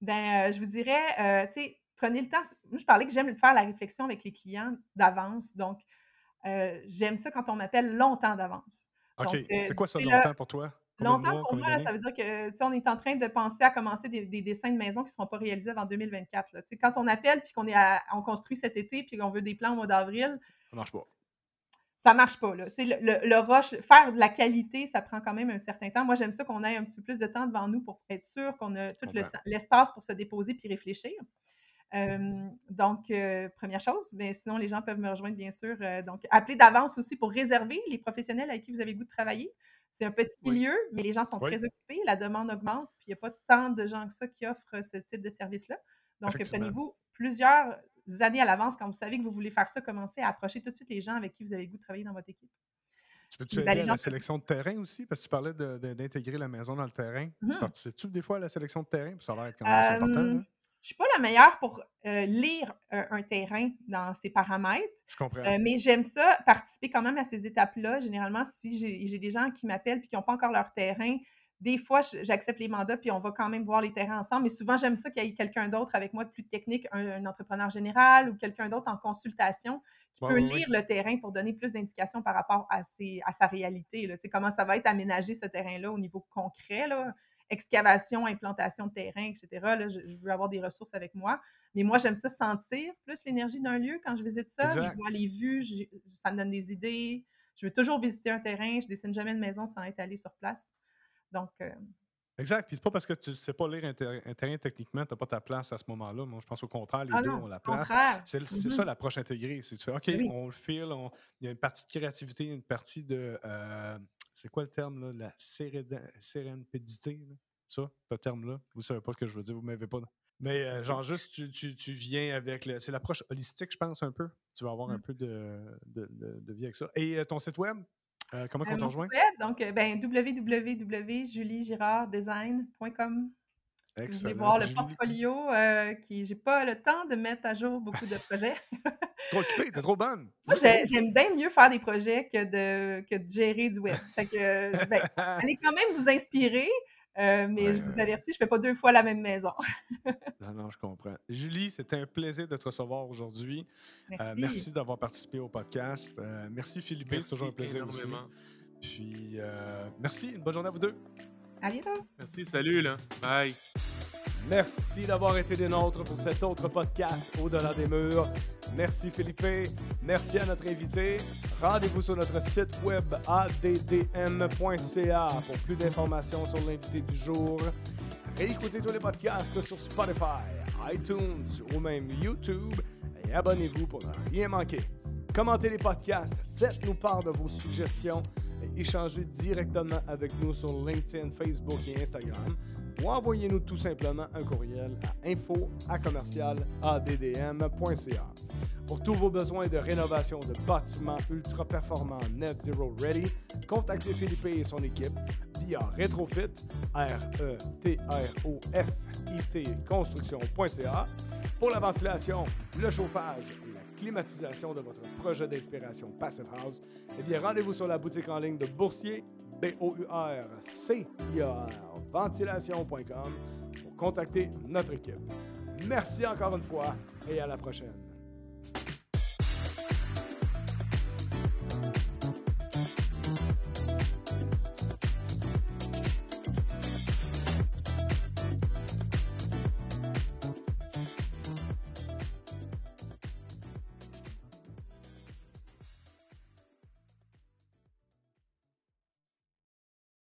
Ben, heu, je vous dirais, heu, tu sais, prenez le temps. Moi, je parlais que j'aime faire la réflexion avec les clients d'avance, donc j'aime ça quand on m'appelle longtemps d'avance. OK. C'est quoi ça, là longtemps pour toi? Combien longtemps mois? pour moi, ça veut dire que, tu sais, on est en train de penser à commencer des des dessins de maison qui ne seront pas réalisés avant 2024, là. Tu sais, quand on appelle puis qu'on est à on construit cet été puis qu'on veut des plans au mois d'avril, Ça marche pas. Ça marche pas, là. Le le le rush, faire de la qualité, ça prend quand même un certain temps. Moi, j'aime ça qu'on ait un petit peu plus de temps devant nous pour être sûr qu'on a tout le comprends. temps l'espace pour se déposer puis réfléchir. Donc, heu, 1 chose, mais sinon les gens peuvent me rejoindre bien sûr, heu, donc appelez d'avance aussi pour réserver les professionnels avec qui vous avez le goût de travailler. C'est un petit Oui. milieu, mais les gens sont Oui. très occupés, la demande augmente, puis il y a pas tant de gens que ça qui offrent ce type de service-là. Donc, prenez-vous plusieurs années à l'avance quand vous savez que vous voulez faire ça, commencez à approcher tout de suite les gens avec qui vous avez le goût de travailler dans votre équipe. Tu peux-tu Ben, aider les à la sélection de terrain aussi? Parce que tu parlais d'intégrer la maison dans le terrain. Tu Mmh participes-tu des fois à la sélection de terrain? Puis ça a l'air quand même important, là. Hem, je suis pas la meilleure pour, heu, lire un un terrain dans ses paramètres. Je comprends. Euh, mais j'aime ça, participer quand même à ces étapes-là. Généralement, si j'ai j'ai des gens qui m'appellent et qui n'ont pas encore leur terrain, des fois, j'accepte les mandats, puis on va quand même voir les terrains ensemble. Mais souvent, j'aime ça qu'il y ait quelqu'un d'autre avec moi de plus technique, un, entrepreneur général ou quelqu'un d'autre en consultation qui peut lire le terrain pour donner plus d'indications par rapport à, à sa réalité. Là. Comment ça va être aménagé ce terrain-là au niveau concret, là? excavation, implantation de terrain, etc. Là, je, veux avoir des ressources avec moi. Mais moi, j'aime ça sentir plus l'énergie d'un lieu quand je visite ça. Je vois les vues, ça me donne des idées. Je veux toujours visiter un terrain. Je dessine jamais une maison sans être allé sur place. Donc. Euh, exact. Puis c'est pas parce que tu ne sais pas lire un, terrain techniquement, tu n'as pas ta place à ce moment-là. Moi, je pense au contraire, les ah deux ont la place. C'est mm-hmm. ça l'approche intégrée. C'est tu fais OK, on le file, il y a une partie de créativité, une partie de. Euh, c'est quoi le terme là? La sérénité. Ça, ce terme-là? Vous ne savez pas ce que je veux dire, vous ne m'avez pas. Mais euh, genre juste, tu, viens avec le. C'est l'approche holistique, je pense, un peu. Tu vas avoir un mmh. peu de, de, vie avec ça. Et ton site web? Euh, comment on te rejoint? donc, euh, ben, www.juliegirarddesign.com. Excellent. Vous voir le portfolio euh, qui j'ai pas le temps de mettre à jour beaucoup de projets. [laughs] trop occupée, t'es trop bonne. Moi, j'aime bien mieux faire des projets que de, que de gérer du web. Fait que, ben, allez quand même vous inspirer, mais je vous avertis, je fais pas deux fois la même maison. [laughs] non, non, je comprends. Julie, c'était un plaisir de te recevoir aujourd'hui. Merci, merci d'avoir participé au podcast. merci Philippe, c'est toujours un plaisir aussi. Puis merci, une bonne journée à vous deux. À bientôt. Merci, salut là. Bye. Merci d'avoir été des nôtres pour cet autre podcast Au-delà des murs. Merci Philippe. Merci à notre invité. Rendez-vous sur notre site web addm.ca pour plus d'informations sur l'invité du jour. Réécoutez tous les podcasts sur Spotify, iTunes ou même YouTube et abonnez-vous pour ne rien manquer. Commentez les podcasts, faites-nous part de vos suggestions échanger directement avec nous sur LinkedIn, Facebook et Instagram ou envoyez-nous tout simplement un courriel à info Pour tous vos besoins de rénovation de bâtiments ultra performants Net Zero Ready, contactez Philippe et son équipe via Retrofit, R-E-T-R-O-F-I-T construction.ca pour la ventilation, le chauffage climatisation de votre projet d'inspiration Passive House, eh rendez-vous sur la boutique en ligne de Boursier, B-O-U-R-C-I-A-R, ventilation.com pour contacter notre équipe. Merci encore une fois et à la prochaine.